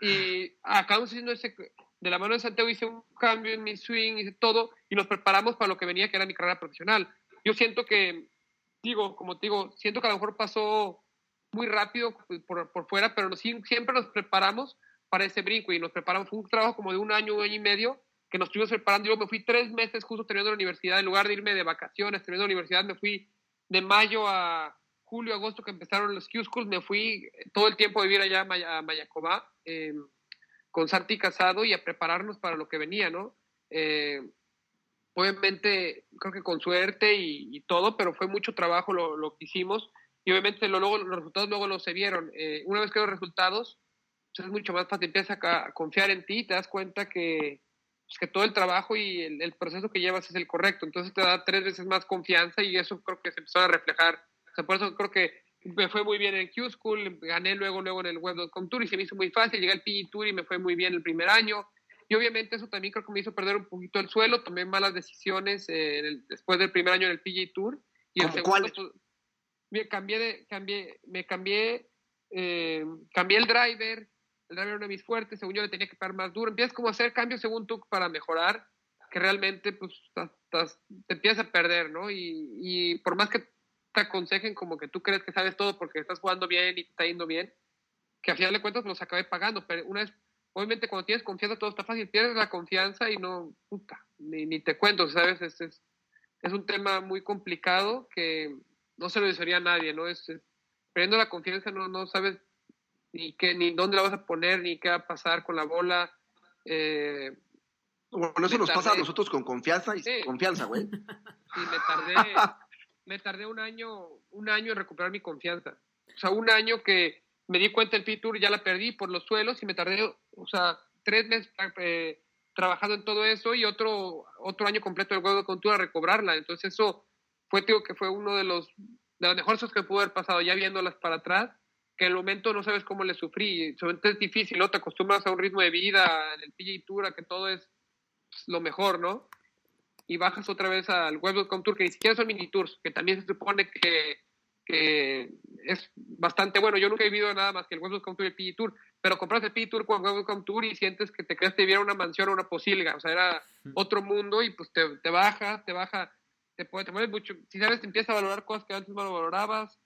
Speaker 6: Y acabamos haciendo ese, de la mano de Santiago hice un cambio en mi swing, hice todo, y nos preparamos para lo que venía, que era mi carrera profesional. Yo siento que, digo, como te digo, siento que a lo mejor pasó muy rápido por, por fuera, pero nos- siempre nos preparamos para ese brinco y nos preparamos. Fue un trabajo como de un año, un año y medio que nos estuvimos preparando. Yo me fui tres meses justo terminando la universidad, en lugar de irme de vacaciones, terminando la universidad, me fui de mayo a julio, agosto que empezaron los Q Schools, me fui todo el tiempo a vivir allá a, Maya- a Mayacobá. Eh, con Santi Casado y a prepararnos para lo que venía, ¿no? Eh, obviamente, creo que con suerte y, todo, pero fue mucho trabajo lo, lo que hicimos y obviamente lo, luego, los resultados luego los se vieron. Eh, una vez que los resultados, pues es mucho más fácil, empiezas a, confiar en ti, te das cuenta que, pues, que todo el trabajo y el, proceso que llevas es el correcto, entonces te da tres veces más confianza y eso creo que se empezó a reflejar. O sea, por eso creo que me fue muy bien en Q-School, gané luego, luego en el Web.com Tour y se me hizo muy fácil, llegué al PG Tour y me fue muy bien el primer año. Y obviamente eso también creo que me hizo perder un poquito el suelo, tomé malas decisiones eh, después del primer año en el PG Tour. Y el segundo, pues, me cambié, de, cambié, me cambié, eh, cambié el driver, el driver era mis fuertes, según yo le tenía que pegar más duro. Empiezas como a hacer cambios según tú para mejorar, que realmente pues te empiezas a perder, ¿no? Y, y por más que te aconsejen como que tú crees que sabes todo porque estás jugando bien y te está yendo bien, que al final de cuentas los acabé pagando, pero una vez obviamente cuando tienes confianza todo está fácil, pierdes la confianza y no, puta, ni, ni te cuento, ¿sabes? Es, es, es, un tema muy complicado que no se lo desearía a nadie, ¿no? Es, perdiendo la confianza no, no sabes ni qué, ni dónde la vas a poner, ni qué va a pasar con la bola. Eh,
Speaker 5: bueno, eso nos pasa a nosotros con confianza y confianza, güey.
Speaker 6: Sí, me tardé, me tardé un año, un año en recuperar mi confianza. O sea, un año que me di cuenta el P-Tour, ya la perdí por los suelos y me tardé, o sea, tres meses eh, trabajando en todo eso y otro, otro año completo de juego con tour a recobrarla. Entonces eso fue, digo, que fue uno de los, de las mejores que pudo haber pasado, ya viéndolas para atrás, que en el momento no sabes cómo le sufrí. es difícil, ¿no? Te acostumbras a un ritmo de vida, en el PGA Tour, a que todo es pues, lo mejor, ¿no? Y bajas otra vez al Web.com Tour, que ni siquiera son mini tours, que también se supone que, que es bastante bueno. Yo nunca he vivido nada más que el Web.com Tour y el PGA Tour, pero compras el PGA Tour con Web.com Tour y sientes que te crees que viviera una mansión o una posilga, o sea, era otro mundo y pues te, te baja, te baja te, te mucho, si sabes, te empiezas a valorar cosas que antes no lo valorabas.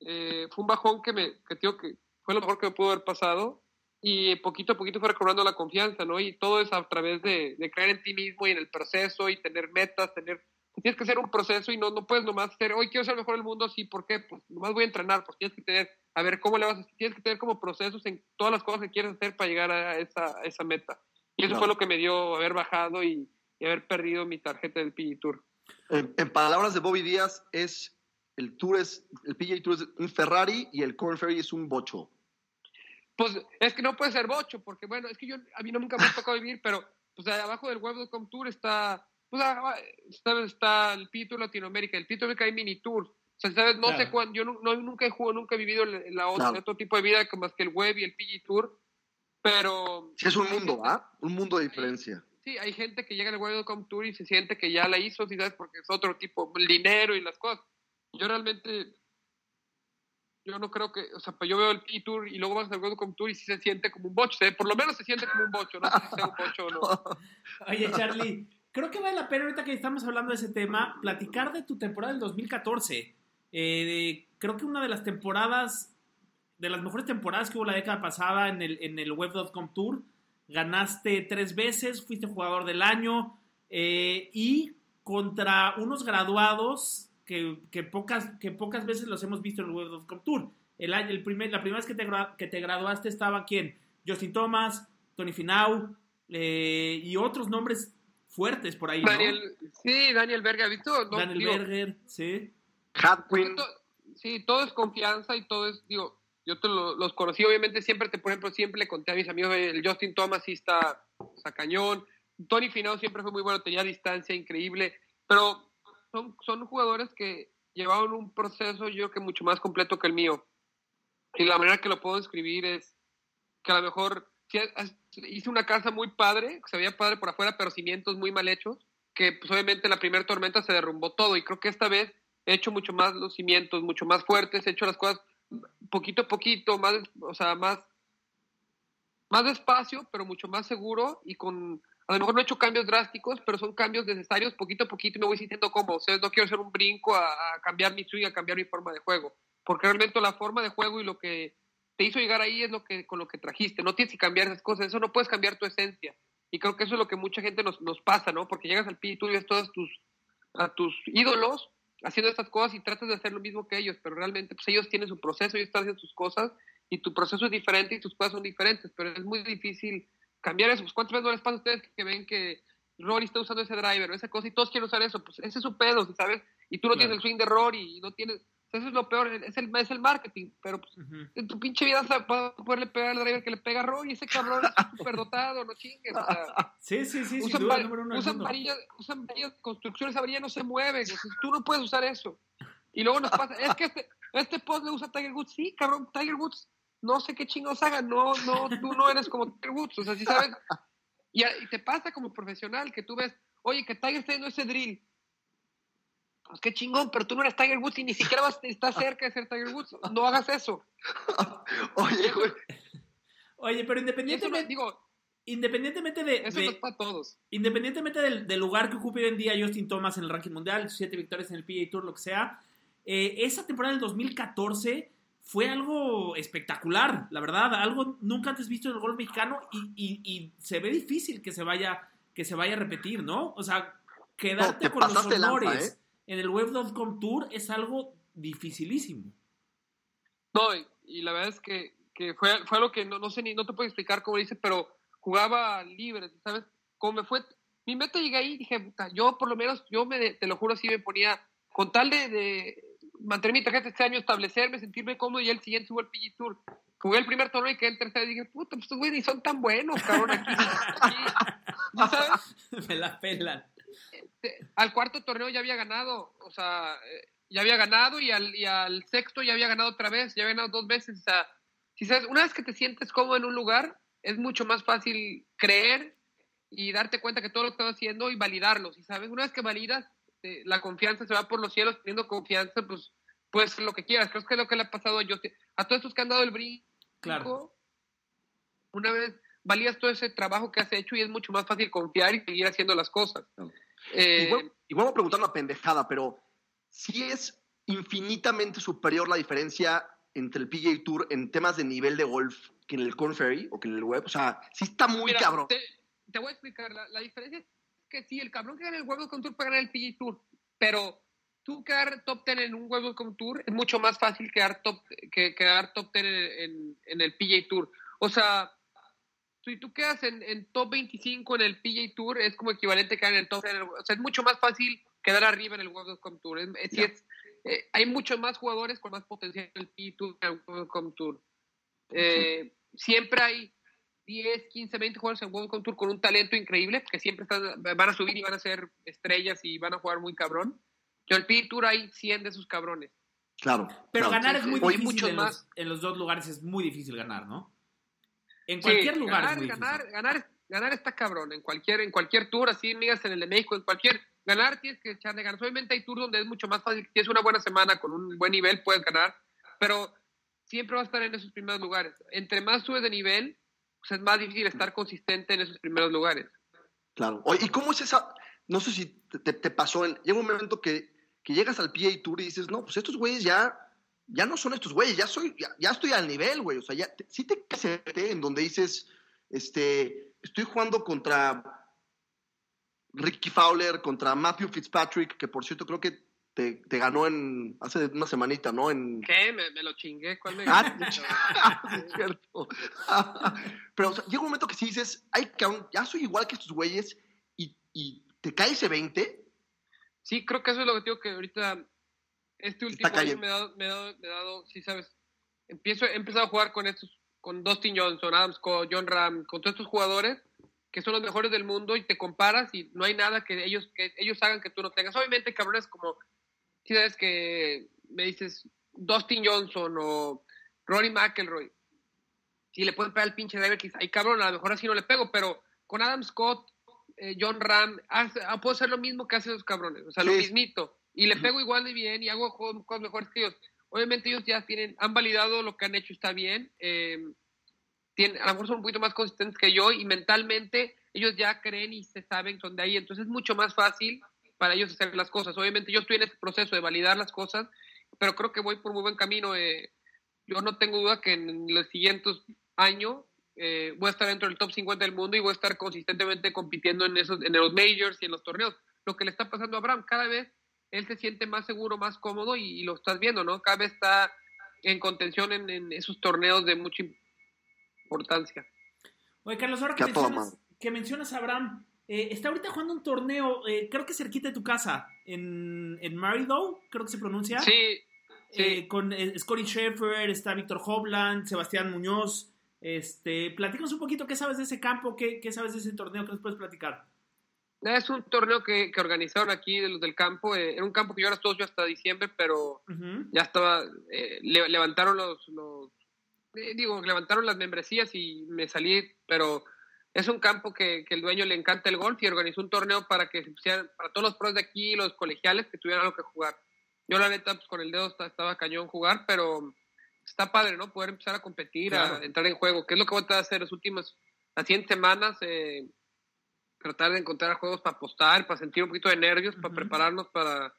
Speaker 6: Eh, fue un bajón que me, que, tío, que fue lo mejor que me pudo haber pasado y poquito a poquito fue recobrando la confianza, ¿no? Y todo es a través de, de creer en ti mismo y en el proceso y tener metas, tener... Tienes que hacer un proceso y no, no puedes nomás hacer, hoy quiero ser mejor del mundo, sí, ¿por qué? Pues nomás voy a entrenar, pues tienes que tener, a ver cómo le vas a tienes que tener como procesos en todas las cosas que quieres hacer para llegar a esa, esa meta. Y eso fue lo que me dio haber bajado y, y haber perdido mi tarjeta del PG Tour.
Speaker 5: En, palabras de Bobby Díaz, es el Tour es, el PGA Tour es un Ferrari y el Corn Ferry es un bocho.
Speaker 6: Pues es que no puede ser bocho, porque bueno, es que yo a mí no nunca me ha tocado vivir, pero pues abajo del Web.com Tour está, pues está, está el PGA Tour Latinoamérica, el PGA Tour hay mini tours. O sea, ¿sabes? No sé cuándo, yo no, nunca he jugado, nunca he vivido la, otra, otro tipo de vida como más que el web y el PG Tour, pero...
Speaker 5: Sí, es un mundo, ¿ah? Un mundo de diferencia
Speaker 6: hay gente que llega al Welcome Tour y se siente que ya la hizo, ¿sabes? Porque es otro tipo, el dinero y las cosas. Yo realmente, yo no creo que, o sea, pues yo veo el P-Tour y luego vas al Welcome Tour y sí se siente como un bocho, ¿eh? por lo menos se siente como un bocho, no sé si sea un bocho o no.
Speaker 4: Oye, Charlie, creo que vale la pena ahorita que estamos hablando de ese tema, platicar de tu temporada del 2014. Eh, creo que una de las temporadas, de las mejores temporadas que hubo la década pasada en el, en el Web.com Tour, ganaste tres veces, fuiste jugador del año eh, y contra unos graduados que, pocas, que pocas veces los hemos visto en el World of Tour. El, el primer, la primera vez que te, que te graduaste estaba quién? Justin Thomas, Tony Finau eh, y otros nombres fuertes por ahí.
Speaker 6: Daniel, Sí, Daniel Berger, ¿visto?
Speaker 4: Daniel Berger, sí.
Speaker 5: Hadwin.
Speaker 6: Sí, todo es confianza y todo es, digo, yo te los conocí, obviamente siempre, te, por ejemplo, siempre le conté a mis amigos, el Justin Thomas sí está, está cañón, Tony Finau siempre fue muy bueno, tenía distancia increíble, pero son, son jugadores que llevaban un proceso yo que mucho más completo que el mío. Y la manera que lo puedo describir es que a lo mejor hice una casa muy padre, que se veía padre por afuera, pero cimientos muy mal hechos, que pues obviamente la primera tormenta se derrumbó todo y creo que esta vez he hecho mucho más los cimientos, mucho más fuertes, he hecho las cosas poquito a poquito, más, o sea, más, más despacio, pero mucho más seguro y con, a lo mejor no he hecho cambios drásticos, pero son cambios necesarios poquito a poquito y me voy sintiendo como, o sea, no quiero hacer un brinco a, cambiar mi swing, a cambiar mi forma de juego, porque realmente la forma de juego y lo que te hizo llegar ahí es lo que con lo que trajiste, no tienes que cambiar esas cosas, eso no puedes cambiar tu esencia. Y creo que eso es lo que mucha gente nos, nos pasa, ¿no? Porque llegas al PI y tú ves todos tus, a tus ídolos haciendo estas cosas y tratas de hacer lo mismo que ellos, pero realmente pues ellos tienen su proceso, ellos están haciendo sus cosas y tu proceso es diferente y tus cosas son diferentes, pero es muy difícil cambiar eso. Pues, ¿Cuántas veces no les pasa a ustedes que ven que Rory está usando ese driver o esa cosa y todos quieren usar eso? Pues ese es su pedo, ¿sí ¿sabes? Y tú no tienes el swing de Rory y no tienes... eso es lo peor, es el, es el marketing, pero pues, en tu pinche vida vas a poderle pegar al driver que le pega a Rory, ese cabrón es súper dotado, no chingues. O sea,
Speaker 4: Sí, sí, sí,
Speaker 6: usan,
Speaker 4: duda,
Speaker 6: va-
Speaker 4: número uno del
Speaker 6: usan
Speaker 4: mundo.
Speaker 6: varillas, usan varillas, construcciones, esa varilla no se mueve, o sea, tú no puedes usar eso. Y luego nos pasa, es que este, este post le usa Tiger Woods, sí, cabrón, Tiger Woods, no sé qué chingados haga, no, no, tú no eres como Tiger Woods, o sea, sí sabes, y, te pasa como profesional que tú ves, oye, que Tiger está haciendo ese drill, pues qué chingón, pero tú no eres Tiger Woods y ni siquiera vas, estás cerca de ser Tiger Woods, no hagas eso.
Speaker 5: Oye, güey.
Speaker 4: Oye, pero independientemente, independientemente de,
Speaker 6: Eso
Speaker 4: de-
Speaker 6: no es para todos.
Speaker 4: independientemente del, del lugar que ocupe hoy en día Justin Thomas en el ranking mundial, siete victorias en el PGA Tour, lo que sea, eh, esa temporada del 2014 fue algo espectacular, la verdad, algo nunca antes visto en el golf mexicano y, y- y se ve difícil que se vaya que se vaya a repetir, ¿no? O sea, quedarte
Speaker 5: te
Speaker 4: con los honores
Speaker 5: ¿eh?
Speaker 4: en el Web.com Tour es algo dificilísimo.
Speaker 6: No, y, y la verdad es que, que fue, fue algo que no, no sé ni, no te puedo explicar cómo dice, pero jugaba libre, ¿sabes? Como me fue, mi meta llegué ahí y dije, puta, yo por lo menos, yo me, te lo juro, sí me ponía, con tal de, de mantener mi tarjeta este año, establecerme, sentirme cómodo y el siguiente subo al PG Tour. Jugué el primer torneo y quedé en tercero y dije, puta, pues güeyes ni son tan buenos, cabrón, aquí. aquí ¿no ¿sabes?
Speaker 4: me la pelan.
Speaker 6: Te- al cuarto torneo ya había ganado, o sea, eh, ya había ganado y al, y al sexto ya había ganado otra vez, ya había ganado dos veces, o sea, si sabes, una vez que te sientes cómodo en un lugar, es mucho más fácil creer y darte cuenta que todo lo que estás haciendo y validarlo, si sabes, una vez que validas, eh, la confianza se va por los cielos, teniendo confianza, pues puedes hacer lo que quieras, creo que es lo que le ha pasado a Justin, a todos estos que han dado el brinco,
Speaker 4: Claro.
Speaker 6: una vez valías todo ese trabajo que has hecho y es mucho más fácil confiar y seguir haciendo las cosas. Eh,
Speaker 5: Igual, igual voy a preguntar una pendejada, pero si es infinitamente superior la diferencia entre el PGA Tour en temas de nivel de golf que en el Corn Ferry o que en el web. O sea, sí está muy
Speaker 6: Mira,
Speaker 5: cabrón.
Speaker 6: Te, te voy a explicar. La, la diferencia es que sí, el cabrón que gana el World Tour puede ganar el PGA Tour, pero tú quedar top 10 en un World Tour es mucho más fácil quedar top, que quedar top 10 en, en- en el PGA Tour. O sea, si tú quedas en, en top 25 en el PGA Tour, es como equivalente a quedar en el top 10. en el- o sea, es mucho más fácil quedar arriba en el World Tour. Es, es- eh, hay muchos más jugadores con más potencial en el PGA Tour que en el World Tour. Eh, Siempre hay 10, 15, 20 jugadores en World Tour con un talento increíble, que siempre están, van a subir y van a ser estrellas y van a jugar muy cabrón. Yo en el PGA Tour hay 100 de esos cabrones.
Speaker 5: Claro.
Speaker 4: Pero
Speaker 5: claro.
Speaker 4: ganar es muy difícil
Speaker 6: muchos
Speaker 4: en
Speaker 6: más.
Speaker 4: los, en los dos lugares, es muy difícil ganar, ¿no? En
Speaker 6: Sí,
Speaker 4: cualquier lugar
Speaker 6: ganar,
Speaker 4: es muy difícil.
Speaker 6: ganar, ganar, ganar está cabrón. En cualquier, en cualquier tour, así migas en el de México, en cualquier. Ganar tienes que echarle ganas. Obviamente hay tours donde es mucho más fácil. Si tienes una buena semana con un buen nivel, puedes ganar. Pero siempre vas a estar en esos primeros lugares. Entre más subes de nivel, es más difícil estar consistente en esos primeros lugares.
Speaker 5: Claro. ¿y cómo es esa? No sé si te, pasó. En, llega un momento que, que llegas al PA Tour y dices, no, pues estos güeyes ya, ya no son estos güeyes, ya soy, ya, estoy al nivel, güey. O sea, ya te- sí te caes en donde dices, este, estoy jugando contra Ricky Fowler, contra Matthew Fitzpatrick, que por cierto creo que te, te ganó en hace una semanita, ¿no? En,
Speaker 6: ¿Qué? Me, me lo chingué. ¿Cuál me
Speaker 5: Ah, sí, es cierto. Pero o sea, llega un momento que sí dices, ay, ya soy igual que estos güeyes y, y te cae ese 20.
Speaker 6: Sí, creo que eso es lo que digo que ahorita, este último año me he dado, me he dado, me he dado, sí sabes, empiezo, he empezado a jugar con estos, con Dustin Johnson, Adam Scott, John Ram, con todos estos jugadores que son los mejores del mundo y te comparas y no hay nada que ellos, que ellos hagan que tú no tengas. Obviamente, cabrones, como, si sabes que me dices Dustin Johnson o Rory McElroy, si le pueden pegar el pinche driver, quizá, ay cabrón, a lo mejor así no le pego, pero con Adam Scott, eh, John Ram, hace- ah, puedo hacer lo mismo que hacen esos cabrones, o sea, lo mismito, y le pego igual de bien y hago cosas mejores que ellos. Obviamente ellos ya tienen, han validado lo que han hecho, está bien, eh, tienen, a lo mejor son un poquito más consistentes que yo y mentalmente ellos ya creen y se saben son de ahí, entonces es mucho más fácil para ellos hacer las cosas. Obviamente yo estoy en ese proceso de validar las cosas, pero creo que voy por muy buen camino. eh, yo no tengo duda que en los siguientes años eh, voy a estar dentro del top 50 del mundo y voy a estar consistentemente compitiendo en esos en los majors y en los torneos. Lo que le está pasando a Abraham, cada vez él se siente más seguro, más cómodo y, y lo estás viendo, ¿no? Cada vez está en contención en, en esos torneos de mucha importancia.
Speaker 4: Oye, Carlos, ahora que, mencionas, que mencionas a Abraham, eh, está ahorita jugando un torneo, eh, creo que cerquita de tu casa, en, en Maridow, creo que se pronuncia.
Speaker 6: Sí,
Speaker 4: Eh, con eh, Scotty Schaefer, está Víctor Hovland, Sebastián Muñoz. Este, platícanos un poquito qué sabes de ese campo, qué, qué sabes de ese torneo, qué nos puedes platicar.
Speaker 6: Es un torneo que, que organizaron aquí de los del campo. eh, era un campo que yo estuve yo hasta diciembre, pero ya estaba. eh, le- levantaron los. los eh, digo, levantaron las membresías y me salí, pero es un campo que, que el dueño le encanta el golf y organizó un torneo para que para todos los pros de aquí, los colegiales, que tuvieran algo que jugar. Yo, la neta, pues con el dedo esta- estaba cañón jugar, pero está padre, ¿no? Poder empezar a competir,
Speaker 4: Claro.
Speaker 6: a entrar en juego, que es lo que voy a tratar de hacer las últimas, las 100 semanas. eh, tratar de encontrar juegos para apostar, para sentir un poquito de nervios, para prepararnos para,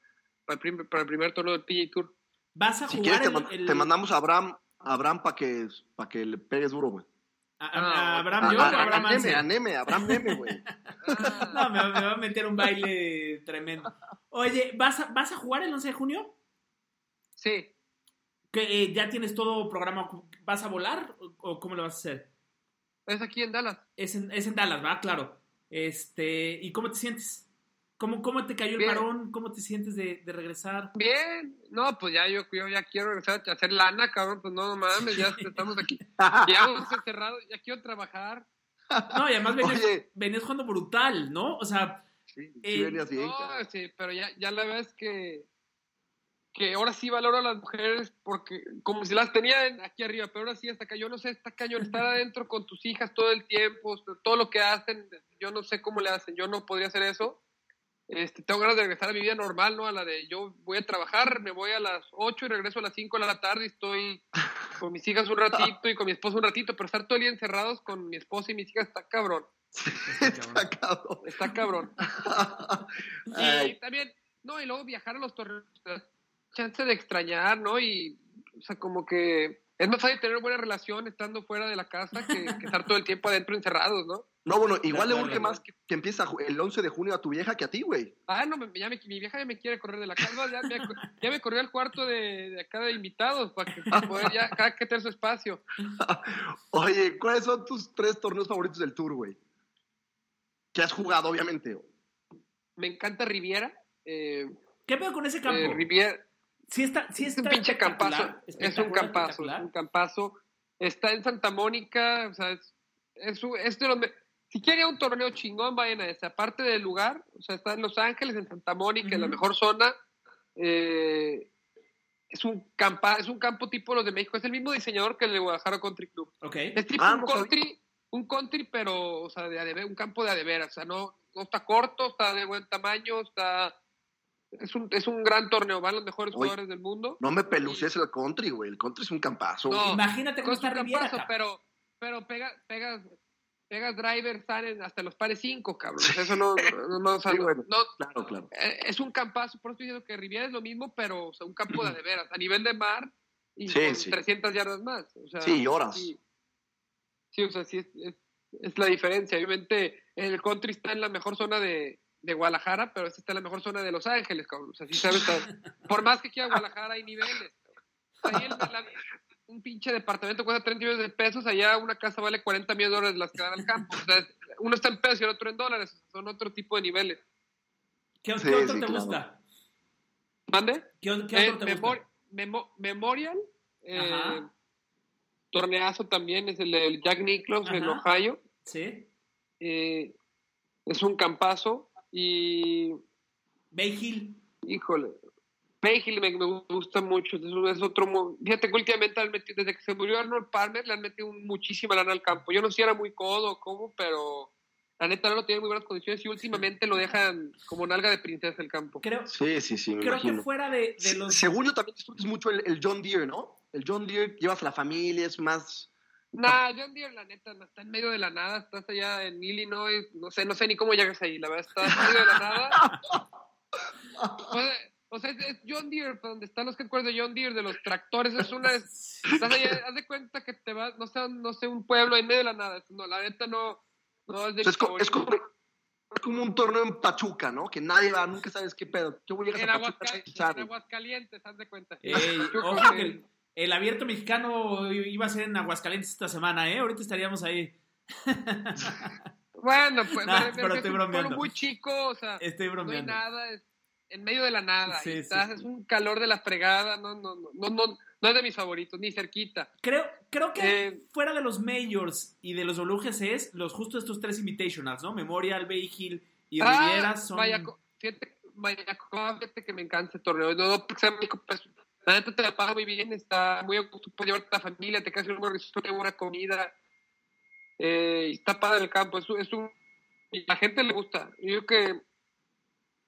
Speaker 6: para, el prim- para el primer torneo del PGA Tour.
Speaker 4: ¿Vas a
Speaker 5: Si
Speaker 4: jugar
Speaker 5: quieres, te,
Speaker 4: el-
Speaker 5: man-
Speaker 4: el-
Speaker 5: te mandamos a Abraham, a Abraham para que, pa que le pegues duro, güey.
Speaker 4: A, a- a Abraham
Speaker 5: A,
Speaker 4: yo
Speaker 5: a-
Speaker 4: a Abraham
Speaker 5: a Neme, a Neme, a Abraham Neme, güey.
Speaker 4: No, me, va- me va a meter un baile tremendo. Oye, ¿vas a, ¿vas a jugar el 11 de junio?
Speaker 6: Sí.
Speaker 4: ¿Que, eh, ¿Ya tienes todo programado? ¿Vas a volar o, o cómo lo vas a hacer?
Speaker 6: Es aquí en Dallas.
Speaker 4: Es en, es en Dallas, ¿va? Claro. Este, ¿Y cómo te sientes? ¿Cómo, cómo te cayó el
Speaker 6: Bien.
Speaker 4: parón? ¿Cómo te sientes de, de regresar?
Speaker 6: Bien, no, pues ya yo, yo ya quiero regresar a hacer lana, cabrón, pues no, no mames, ya estamos aquí. Ya hemos encerrado, ya quiero trabajar.
Speaker 4: No, y además venías, venías jugando brutal, ¿no? O sea, eh,
Speaker 6: No, sí, pero ya, ya la verdad es que, que ahora sí valoro a las mujeres porque como si las tenía en- aquí arriba, pero ahora sí hasta acá, yo no sé, está cañón, estar adentro con tus hijas todo el tiempo, todo lo que hacen, yo no sé cómo le hacen, yo no podría hacer eso. Este, tengo ganas de regresar a mi vida normal, ¿no? A la de yo voy a trabajar, me voy a las 8 y regreso a las 5 de la tarde y estoy con mis hijas un ratito y con mi esposo un ratito, pero estar todo el día encerrados con mi esposa y mis hijas está cabrón.
Speaker 5: Está cabrón.
Speaker 6: Está cabrón. y
Speaker 5: Ay.
Speaker 6: también, no, y luego viajar a los torneos, chance de extrañar, ¿no? Y, o sea, como que es más fácil tener buena relación estando fuera de la casa que, que estar todo el tiempo adentro encerrados, ¿no?
Speaker 5: No, bueno, igual le urge
Speaker 6: ¿no?
Speaker 5: más que, que empieza el 11 de junio a tu vieja que a ti, güey.
Speaker 6: Ah, no, me- ya me- mi vieja ya me quiere correr de la casa, ya, me, ya me corrió al cuarto de, de acá de invitados para que para poder ya cada que tener su espacio.
Speaker 5: Oye, ¿cuáles son tus tres torneos favoritos del Tour, güey? Que has jugado, obviamente.
Speaker 6: Me encanta Riviera. Eh,
Speaker 4: ¿Qué pedo con ese campo?
Speaker 6: eh, Riviera.
Speaker 4: Sí está, sí
Speaker 6: es un
Speaker 4: está
Speaker 6: pinche campazo. Es un campazo, es un campazo. Está en Santa Mónica, o sea, es, es, un- es de los me- Si quieren un torneo chingón, vayan a ese. Aparte del lugar, o sea, está en Los Ángeles, en Santa Mónica, en la mejor zona. Eh, es un campa, es un campo tipo los de México. Es el mismo diseñador que el de Guadalajara Country Club.
Speaker 4: Ok.
Speaker 6: Es tipo
Speaker 5: Ah,
Speaker 6: un country, un country, pero, o sea, de, un campo de a de veras. O sea, no, no está corto, está de buen tamaño, está. Es un, es un gran torneo, van los mejores
Speaker 5: Oye,
Speaker 6: jugadores del mundo.
Speaker 5: No me pelucies el country, güey. El country es un campazo.
Speaker 6: No,
Speaker 4: Imagínate cómo está Riviera,
Speaker 6: campazo, pero, pero pega, pegas, pegas drivers, salen hasta los pares 5, cabrón. Eso no, no, no,
Speaker 5: Sí, bueno.
Speaker 6: no-
Speaker 5: Claro, claro.
Speaker 6: eh, es un campazo, por eso estoy diciendo que Riviera es lo mismo, pero o sea, un campo de, veras, a nivel de mar y
Speaker 5: Sí,
Speaker 6: con
Speaker 5: sí.
Speaker 6: 300 yardas más. O sea,
Speaker 5: Sí, horas.
Speaker 6: Sí, Sí, o sea, sí es, es, es la diferencia. Obviamente, el country está en la mejor zona de, de Guadalajara, pero este está en la mejor zona de Los Ángeles, cabrón. O sea, sí sabes, por más que quiera Guadalajara hay niveles. cabrón. Ahí el- la- un pinche departamento cuesta 30 millones de pesos, allá una casa vale 40 millones de dólares las que dan al campo. O sea, uno está en pesos y el otro en dólares. Son otro tipo de niveles.
Speaker 4: ¿Qué, otro
Speaker 5: sí,
Speaker 4: te
Speaker 5: claro.
Speaker 4: gusta?
Speaker 6: ¿Mande?
Speaker 4: ¿Qué,
Speaker 6: Eh,
Speaker 4: otro te
Speaker 6: Memor-
Speaker 4: gusta?
Speaker 6: Memo- Memorial. eh, torneazo también es el del Jack Nicklaus en. Ohio.
Speaker 4: Sí.
Speaker 6: Eh, es un campazo y
Speaker 4: Bay Hill.
Speaker 6: híjole Hill me, me gusta mucho es, otro mo- fíjate que últimamente han metido- desde que se murió Arnold Palmer le han metido muchísima lana al campo yo no sé si era muy codo o cómo pero la neta no lo tiene en muy buenas condiciones y últimamente lo dejan como nalga de princesa el campo
Speaker 4: Creo,
Speaker 5: Sí, sí, sí, me
Speaker 4: creo
Speaker 5: imagino.
Speaker 4: que fuera de, los...
Speaker 5: Según yo también disfrutas mucho el, el John Deere, ¿no? El John Deere llevas a la familia, es más...
Speaker 6: Nah, John Deere, la neta, no, está en medio de la nada, estás allá en Illinois, no sé, no sé ni cómo llegas ahí, la verdad, estás en medio de la nada. O sea, o sea, es, es John Deere, donde están los headquarters de John Deere, de los tractores, es una, es- estás allá, haz de cuenta que te vas, no sé, no sé, un pueblo en medio de la nada, no, la neta no, no es de
Speaker 5: O sea, es, co- es como,
Speaker 6: favoritos.
Speaker 5: es como un torneo en Pachuca, ¿no? Que nadie va, nunca sabes qué pedo. ¿Qué llegas
Speaker 6: en,
Speaker 5: a Pachuca?
Speaker 6: En. Aguascalientes, haz de cuenta.
Speaker 4: Ey,
Speaker 6: Yo
Speaker 4: ojo que el, el abierto mexicano iba a ser en Aguascalientes esta semana, ¿eh? Ahorita estaríamos ahí.
Speaker 6: Bueno, pues me-
Speaker 4: pero
Speaker 6: es
Speaker 4: estoy
Speaker 6: un
Speaker 4: bromeando.
Speaker 6: muy chico, o sea,
Speaker 4: Estoy
Speaker 6: no hay
Speaker 4: bromeando.
Speaker 6: nada, es en medio de la nada.
Speaker 4: Sí,
Speaker 6: y
Speaker 4: sí,
Speaker 6: estás-
Speaker 4: sí.
Speaker 6: Es un calor de la fregada, no, no, no, no, no, no es de mis favoritos, ni cerquita.
Speaker 4: Creo, creo que
Speaker 6: Eh,
Speaker 4: fuera de los majors y de los WGCs, los justo estos tres invitationals, ¿no? Memorial, Bay Hill y
Speaker 6: Ah,
Speaker 4: Riviera son...
Speaker 6: Mayaco- fíjate, fíjate que me encanta ese torneo. No, pues, la neta te la paga muy bien, está muy a gusto, puedes llevarte a la familia, te quedas en un una buena comida. Eh, está padre el campo, es, es un... y la gente le gusta. Yo creo que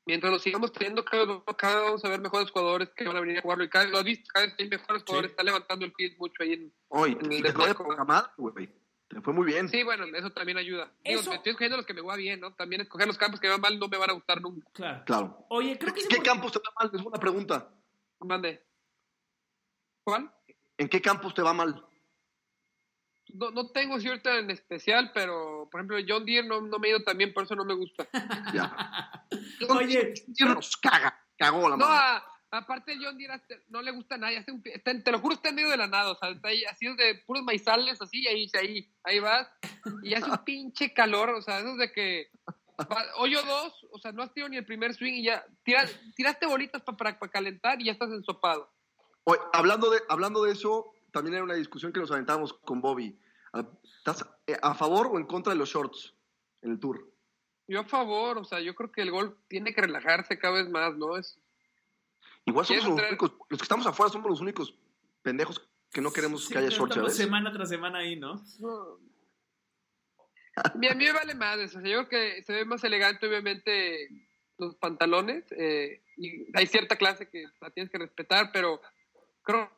Speaker 6: mientras lo sigamos teniendo, cada, vez- cada vez vamos a ver mejores jugadores que van a venir a jugarlo. Y cada vez lo has visto, cada vez hay mejores jugadores, está levantando el field mucho ahí en,
Speaker 5: Hoy,
Speaker 6: en el
Speaker 5: güey. Te fue muy bien.
Speaker 6: Sí, bueno, eso también ayuda. Digo,
Speaker 4: Eso-
Speaker 6: estoy escogiendo los que me va bien, ¿no? También escoger los campos que me van mal no me van a gustar nunca.
Speaker 4: Claro.
Speaker 5: Claro.
Speaker 4: Oye, creo que...
Speaker 5: ¿Qué campos te va mal? Es una pregunta.
Speaker 6: Mande. ¿Cuál?
Speaker 5: ¿En qué campos te va mal?
Speaker 6: No, no tengo cierta en especial, pero por ejemplo, John Deere no, no me ha ido tan bien, por eso no me gusta.
Speaker 5: Ya.
Speaker 4: Oye,
Speaker 5: nos caga. Cagó la
Speaker 6: No,
Speaker 5: madre.
Speaker 6: a- aparte el John Deere no le gusta a nadie, hace un está te lo juro, está en medio de la nada, o sea, está ahí, así es de puros maizales, así, ahí, ahí, ahí vas, y hace un pinche calor, o sea, eso es de que, hoyo dos, o sea, no has tirado ni el primer swing y ya, tira- tiraste bolitas pa- para, para calentar y ya estás ensopado.
Speaker 5: Oye, hablando, de, hablando de eso, también era una discusión que nos aventábamos con Bobby. ¿Estás eh, a favor o en contra de los shorts en el tour?
Speaker 6: Yo a favor, o sea, yo creo que el golf tiene que relajarse cada vez más, ¿no? Es,
Speaker 5: Igual somos
Speaker 6: ¿Quieres
Speaker 5: los
Speaker 6: entrar?
Speaker 5: únicos, los que estamos afuera somos los únicos pendejos que no queremos
Speaker 4: Sí,
Speaker 5: que haya shorts,
Speaker 4: estamos
Speaker 5: ¿sabes?
Speaker 4: semana tras semana ahí, ¿no?
Speaker 6: No. Mira, a mí me vale más eso. O sea, yo creo que se ve más elegante, obviamente, los pantalones. eh, y hay cierta clase que la tienes que respetar, pero creo,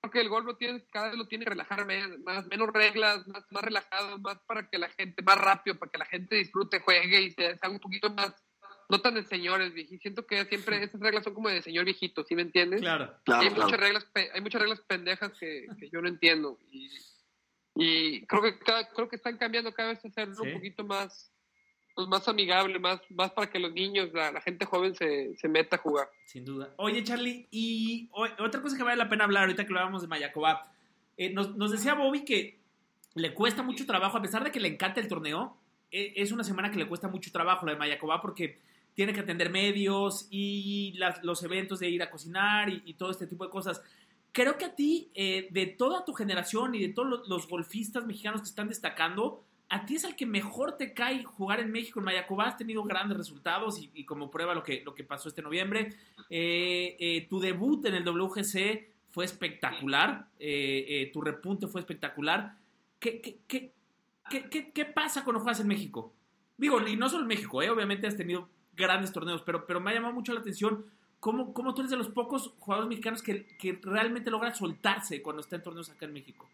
Speaker 6: creo que el golf lo tiene, cada vez lo tiene que relajar más, menos reglas, más, más relajado, más para que la gente, más rápido, para que la gente disfrute, juegue y se haga un poquito más, no tan de señores, viejitos. Siento que siempre esas reglas son como de señor viejito, ¿sí me entiendes?
Speaker 4: Claro.
Speaker 5: Claro,
Speaker 6: hay,
Speaker 5: claro.
Speaker 6: Muchas reglas, pe- hay muchas reglas pendejas que, que yo no entiendo. Y, y creo que cada- creo que están cambiando cada vez a hacerlo
Speaker 4: Sí.
Speaker 6: un poquito más, pues, más amigable, más, más para que los niños, la, la gente joven se, se meta a jugar.
Speaker 4: Sin duda. Oye, Charlie, y o- otra cosa que vale la pena hablar ahorita que hablábamos de Mayacoba. eh, nos, nos decía Bobby que le cuesta mucho trabajo, a pesar de que le encanta el torneo, eh, es una semana que le cuesta mucho trabajo la de Mayacoba porque tiene que atender medios y las- los eventos de ir a cocinar y, y todo este tipo de cosas. Creo que a ti, eh, de toda tu generación y de todos los, los golfistas mexicanos que están destacando, a ti es el que mejor te cae jugar en México. En Mayacoba has tenido grandes resultados y, como prueba lo que, lo que pasó este noviembre. Eh, eh, tu debut en el WGC fue espectacular. eh, tu repunte fue espectacular. ¿Qué, qué, qué, qué, qué- pasa cuando juegas en México? Digo, y no solo en México, obviamente has tenido grandes torneos, pero, pero me ha llamado mucho la atención cómo, cómo tú eres de los pocos jugadores mexicanos que, que realmente logran soltarse cuando está en torneos acá en México.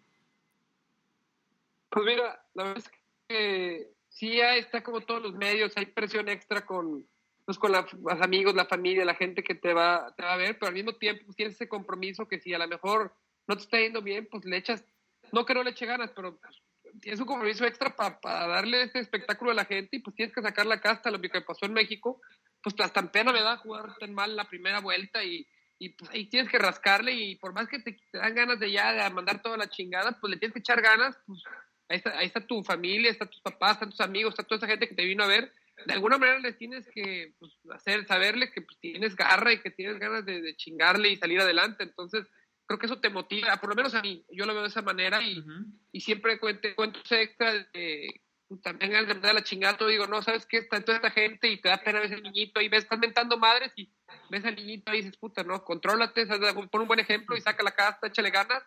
Speaker 6: Pues mira, la verdad es que sí hay- está como todos los medios, hay presión extra con, pues, con la- los amigos, la familia, la gente que te va, te va a ver, pero al mismo tiempo pues, tienes ese compromiso que si a lo mejor no te está yendo bien, pues le echas, no que no le eche ganas, pero pues, tienes un compromiso extra pa- para darle este espectáculo a la gente y pues tienes que sacar la casta, lo que pasó en México, pues hasta en pena me da jugar tan mal la primera vuelta y, y pues ahí tienes que rascarle y por más que te, te dan ganas de ya de mandar toda la chingada, pues le tienes que echar ganas, pues ahí está, ahí está tu familia, están tus papás, están tus amigos, está toda esa gente que te vino a ver. De alguna manera les tienes que pues, hacer, saberle que pues, tienes garra y que tienes ganas de, de chingarle y salir adelante. Entonces, creo que eso te motiva, por lo menos a mí, yo lo veo de esa manera y, y siempre cuente, cuentos extra de pues, también ganas de mandar la chingada, todo digo, no, ¿sabes qué? Está toda esta gente y te da pena ver ese niñito y ves, estás mentando madres y ves al niñito y dices, puta, no, contrólate, pon un buen ejemplo y saca la casta, échale ganas.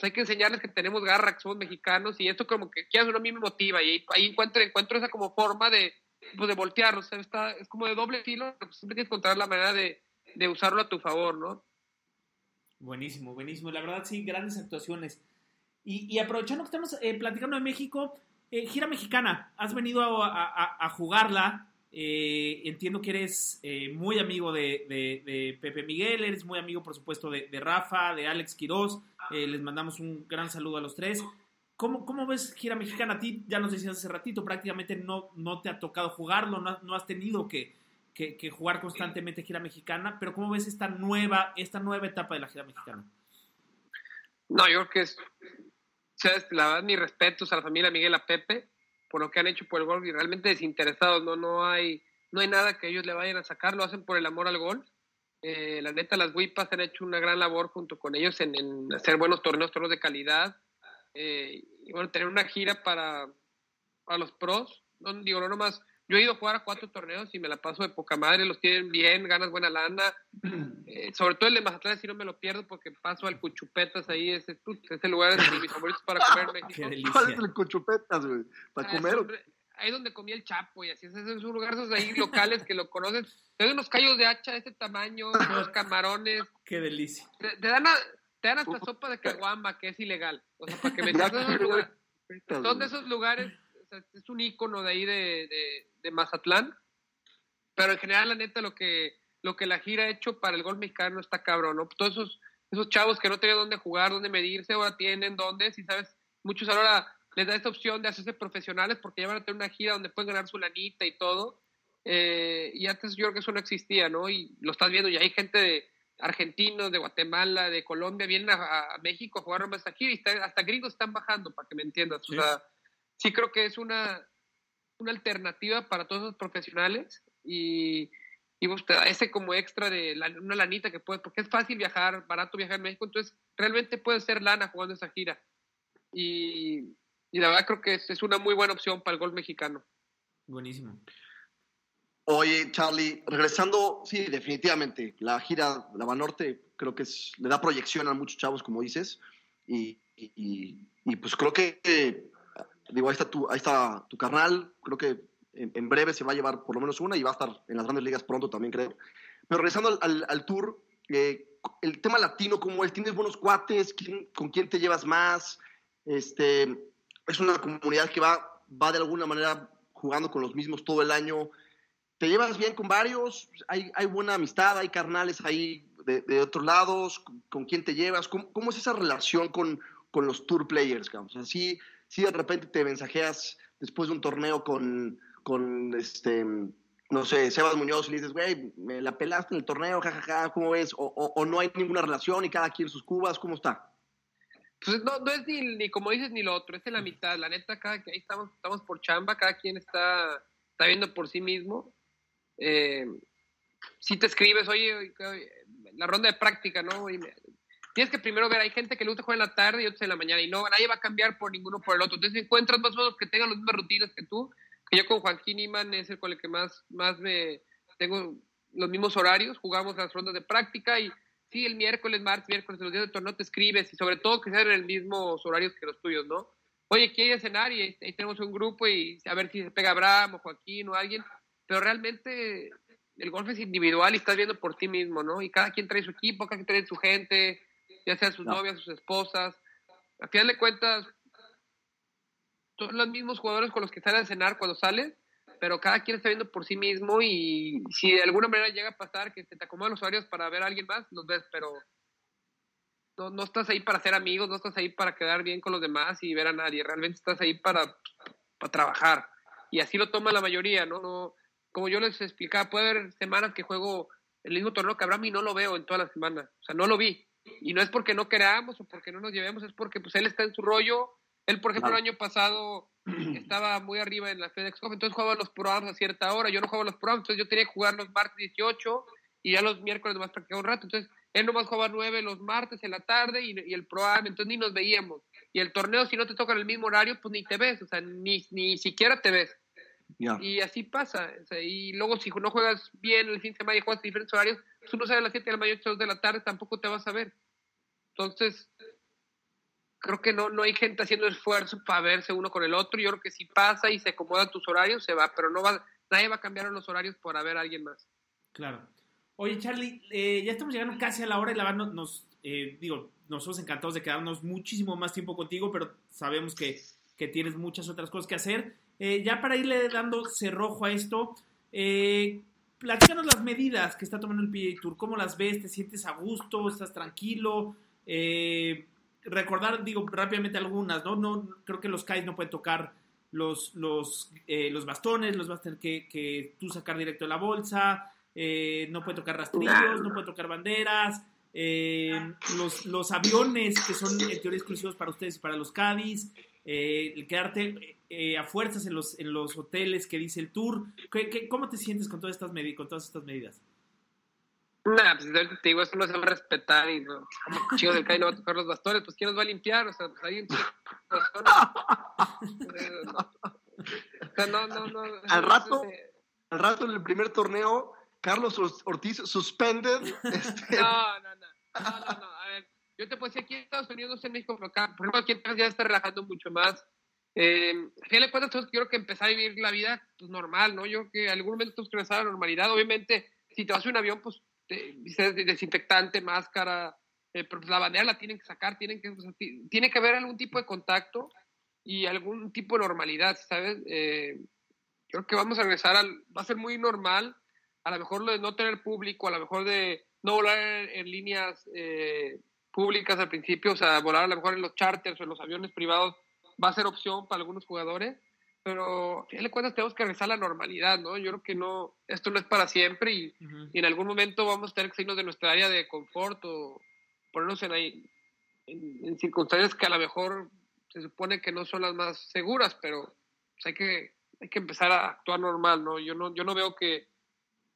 Speaker 6: Hay que enseñarles que tenemos garra, que somos mexicanos y esto como que quieras o no a mí me motiva y ahí, encuentro, encuentro esa como forma de, pues, de voltear, o sea, está, es como de doble filo, pero pues siempre tienes que encontrar la manera de, de usarlo a tu favor, ¿no?
Speaker 4: Buenísimo, buenísimo. La verdad, sí, grandes actuaciones. Y, aprovechando que estamos eh, platicando de México, eh, gira mexicana, has venido a jugarla. Eh, entiendo que eres eh, muy amigo de, Pepe Miguel, eres muy amigo, por supuesto, de, Rafa, de Alex Quiroz. Eh, les mandamos un gran saludo a los tres. ¿Cómo, ¿Cómo ves gira mexicana? A ti, ya nos decías hace ratito, prácticamente no, no te ha tocado jugarlo, no, no has tenido que, que- jugar constantemente gira mexicana, pero ¿cómo ves esta nueva, esta nueva etapa de la gira mexicana?
Speaker 6: No, yo creo que es, la verdad, mis respetos a la familia Miguel, a Pepe. Por lo que han hecho por el golf y realmente desinteresados, no, no hay, no hay nada que ellos le vayan a sacar, lo hacen por el amor al golf. Eh, la neta, las WIPAS han hecho una gran labor junto con ellos en, hacer buenos torneos, torneos de calidad. eh, y bueno, tener una gira para, para los pros. No, digo, no nomás. Yo he ido a jugar a cuatro torneos y me la paso de poca madre, los tienen bien, ganas buena lana. Eh, sobre todo el de Mazatlán, si no me lo pierdo porque paso al Cuchupetas ahí, ese, ese lugar es de mis favoritos para comer en México.
Speaker 5: ¿Cuál es el Cuchupetas, güey? ¿Para
Speaker 6: Ah,
Speaker 5: comer?
Speaker 6: es un- ahí donde comía el Chapo y así, esos son lugares esos ahí locales que lo conocen. Te dan unos callos de hacha de este tamaño, unos camarones,
Speaker 4: Qué delicia.
Speaker 6: te, te dan, a- te dan hasta sopa de caguama, que es ilegal. O sea, para que me esos lugares, son de esos lugares, es un icono de ahí de, de, de Mazatlán. Pero en general, la neta, lo que, lo que la gira ha hecho para el gol mexicano está cabrón, ¿no? Todos esos, esos chavos que no tenían dónde jugar, dónde medirse, ahora tienen dónde, si sabes, muchos ahora les da esta opción de hacerse profesionales porque ya van a tener una gira donde pueden ganar su lanita y todo. Eh, y antes yo creo que eso no existía, ¿no? Y lo estás viendo, y hay gente de argentinos, de Guatemala, de Colombia, vienen a, a México a jugar nomás gira y está- hasta gringos están bajando, para que me entiendas. O sea, sí creo que es una, una alternativa para todos los profesionales y, y pues, ese como extra de la- una lanita que puedes, porque es fácil viajar, barato viajar en México, entonces realmente puedes ser lana jugando esa gira. Y, y la verdad creo que es, es una muy buena opción para el gol mexicano.
Speaker 4: Buenísimo.
Speaker 5: Oye, Charlie, regresando, sí, definitivamente, la gira La Banorte creo que es- le da proyección a muchos chavos, como dices, y, y- pues creo que, digo, ahí está, tu, ahí está tu carnal, creo que en, en breve se va a llevar por lo menos una y va a estar en las grandes ligas pronto también, creo. Pero regresando al, al- al tour, eh, el tema latino, ¿cómo es? ¿Tienes buenos cuates? ¿Quién- ¿Con quién te llevas más? Este, es una comunidad que va, va de alguna manera jugando con los mismos todo el año. ¿Te llevas bien con varios? ¿Hay, hay buena amistad? ¿Hay carnales ahí de, de otros lados? ¿Con, con quién te llevas? ¿Cómo, cómo es esa relación con, con los tour players? cabrón? O sí de repente te mensajeas después de un torneo con, con este, no sé, Sebas Muñoz y le dices, güey, me la pelaste en el torneo, jajaja, ¿cómo ves? O, o- no hay ninguna relación y cada quien sus cubas, ¿cómo está?
Speaker 6: Pues no, no es ni, ni como dices ni lo otro, es en la mitad. La neta, cada que ahí estamos, estamos por chamba, cada quien está, está viendo por sí mismo. Eh, si te escribes, oye, oye, la ronda de práctica, ¿no? Y me- tienes que primero ver, hay gente que le gusta jugar en la tarde y otros en la mañana, y no, nadie va a cambiar por ninguno por el otro. Entonces encuentras más o menos que tengan las mismas rutinas que tú, que yo con Joaquín Iman es el con el que más, más me tengo los mismos horarios, jugamos las rondas de práctica y sí, el miércoles, martes, miércoles, los días de torneo te escribes y sobre todo que sean en el mismos horarios que los tuyos, ¿no? Oye, ¿quieres cenar? Y ahí tenemos un grupo y a ver si se pega Abraham o Joaquín o alguien, pero realmente el golf es individual y estás viendo por ti mismo, ¿no? Y cada quien trae su equipo, cada quien trae su gente, ya sea sus
Speaker 5: No.
Speaker 6: novias, sus esposas. Al final de cuentas, son los mismos jugadores con los que salen a cenar cuando sales, pero cada quien está viendo por sí mismo y si de alguna manera llega a pasar que se te acomodan los horarios para ver a alguien más, los ves, pero no, no estás ahí para ser amigos, no estás ahí para quedar bien con los demás y ver a nadie, realmente estás ahí para, para trabajar. Y así lo toma la mayoría, ¿no? no como yo les explicaba, puede haber semanas que juego el mismo torneo que Abraham y no lo veo en toda la semana, o sea, no lo vi. Y no es porque no queramos o porque no nos llevemos, es porque pues él está en su rollo. Él, por ejemplo, el año pasado estaba muy arriba en la FedEx Cup, entonces jugaba los programas a cierta hora, yo no jugaba los programas, entonces yo tenía que jugar los martes 18 y ya los miércoles nomás practicaba un rato, entonces él nomás jugaba 9 los martes en la tarde y, y el programa, entonces ni nos veíamos. Y el torneo, si no te toca en el mismo horario, pues ni te ves, o sea, ni, ni siquiera te ves.
Speaker 5: Ya.
Speaker 6: Y así pasa. o sea, y luego, si no juegas bien el fin de semana y juegas en diferentes horarios, pues uno sale a las 7 de la mañana, 8 de la tarde, tampoco te vas a ver. Entonces, creo que no, no hay gente haciendo esfuerzo para verse uno con el otro. Yo creo que si pasa y se acomodan tus horarios, se va, pero no va, nadie va a cambiar los horarios para ver a alguien más.
Speaker 4: Claro. Oye, Charlie, eh, ya estamos llegando casi a la hora y la verdad nos, nos, eh, digo, nosotros encantados de quedarnos muchísimo más tiempo contigo, pero sabemos que, que tienes muchas otras cosas que hacer. Eh, ya para irle dando cerrojo a esto, eh, platícanos las medidas que está tomando el PGA Tour, ¿cómo las ves? ¿Te sientes a gusto? ¿Estás tranquilo? Eh, recordar, digo, rápidamente algunas, ¿no? no creo que los KAIs no pueden tocar los, los, eh, los bastones, los vas a tener que, que tú sacar directo de la bolsa, eh, no puede tocar rastrillos, no puede tocar banderas, eh, los, los aviones que son en teoría exclusivos para ustedes y para los Cádiz, el quedarte eh, a fuerzas en los, en los hoteles que dice el tour. ¿Qué, qué, cómo te sientes con todas estas, con todas estas medidas?
Speaker 6: Nah, pues te digo, eso no se va a respetar y no, como chicos del CAI no va a tocar los bastones, pues ¿quién los va a limpiar? O sea, pues ahí o sea, no, no, no.
Speaker 5: Al rato,
Speaker 6: Eh,
Speaker 5: al rato en el primer torneo, Carlos Ortiz suspended. Este,
Speaker 6: No, no, no, no, no, no, a ver, yo te puedo decir aquí en Estados Unidos, no sé en México, pero acá, por ejemplo, aquí en Texas ya está relajando mucho más. Eh, a fin de cuentas, todos quiero que empezar a vivir la vida pues, normal, ¿no? Yo que en algún momento tenemos que regresar a la normalidad. Obviamente, si te vas a un avión, pues te- desinfectante, máscara, eh, pero pues, la bandera la tienen que sacar, tienen que, o sea, ti- tiene que haber algún tipo de contacto y algún tipo de normalidad, ¿sabes? Eh, creo que vamos a regresar al, va a ser muy normal, a lo mejor lo de no tener público, a lo mejor de no volar en, en líneas eh, públicas al principio, o sea, volar a lo mejor en los charters o en los aviones privados va a ser opción para algunos jugadores, pero a fin de cuentas tenemos que regresar a la normalidad, ¿no? Yo creo que no, esto no es para siempre y, y en algún momento vamos a tener que salirnos de nuestra área de confort o ponernos en, ahí, en, en circunstancias que a lo mejor se supone que no son las más seguras, pero pues, hay que hay que empezar a actuar normal, ¿no? Yo no yo no veo que,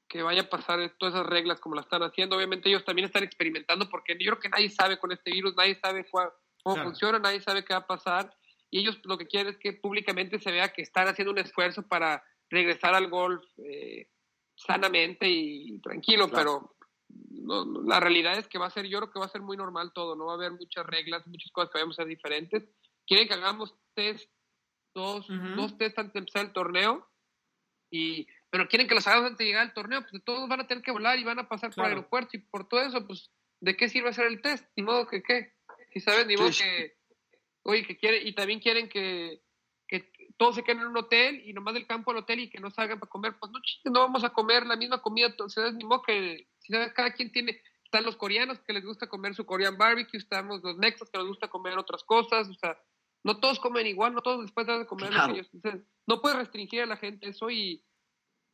Speaker 6: que vaya a pasar todas esas reglas como la están haciendo. Obviamente ellos también están experimentando porque yo creo que nadie sabe con este virus, nadie sabe cuál- cómo
Speaker 4: Claro.
Speaker 6: funciona, nadie sabe qué va a pasar y ellos lo que quieren es que públicamente se vea que están haciendo un esfuerzo para regresar al golf eh, sanamente y tranquilo, pero no, no, la realidad es que va a ser, yo creo que va a ser muy normal todo, no va a haber muchas reglas, muchas cosas que vayamos a ser diferentes. Quieren que hagamos test, dos, dos test antes de empezar el torneo, y, pero quieren que los hagamos antes de llegar al torneo, pues todos van a tener que volar y van a pasar por el aeropuerto y por todo eso, pues, ¿de qué sirve hacer el test? Ni modo que qué, si sabes, ni modo que, oye, que quiere, y también quieren que, que todos se queden en un hotel y nomás del campo al hotel y que no salgan para comer, pues no chingues, no vamos a comer la misma comida, entonces ni modo que, cada quien tiene, están los coreanos que les gusta comer su Korean barbecue, estamos los mexas que les gusta comer otras cosas, o sea, no todos comen igual, no todos después de comer
Speaker 5: Claro.
Speaker 6: ellos- entonces, no puedes restringir a la gente eso y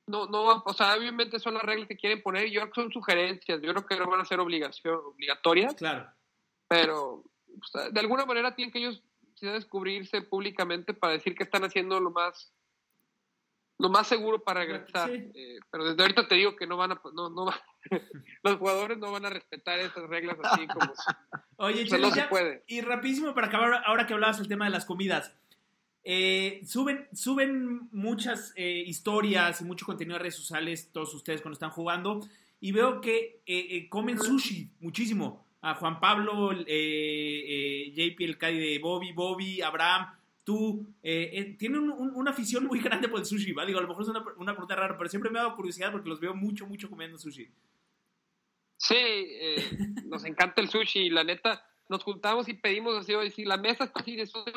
Speaker 6: no, no, o sea, obviamente son las reglas que quieren poner, yo creo que son sugerencias, yo creo que no van a ser obligación, obligatorias,
Speaker 4: Claro.
Speaker 6: pero sea, de alguna manera tienen que ellos sí, descubrirse públicamente para decir que están haciendo lo más lo más seguro para regresar. Eh, pero desde ahorita te digo que no van a no, no los jugadores no van a respetar esas reglas así como
Speaker 4: Oye,
Speaker 6: O sea, no se puede.
Speaker 4: y rapidísimo para acabar, ahora que hablabas del tema de las comidas. eh, suben, suben muchas eh, historias y mucho contenido a redes sociales, todos ustedes cuando están jugando, y veo que eh, eh, comen sushi muchísimo. A Juan Pablo, eh, eh, JP, el Cadi de Bobby, Bobby, Abraham, tú, eh, eh, tienen un- un- una afición muy grande por el sushi, ¿va? Digo, a lo mejor es una, pregunta rara, pero siempre me ha dado curiosidad porque los veo mucho, mucho comiendo sushi.
Speaker 6: Sí, eh, nos encanta el sushi, la neta, nos juntamos y pedimos así, oye, si la mesa está así de sushi,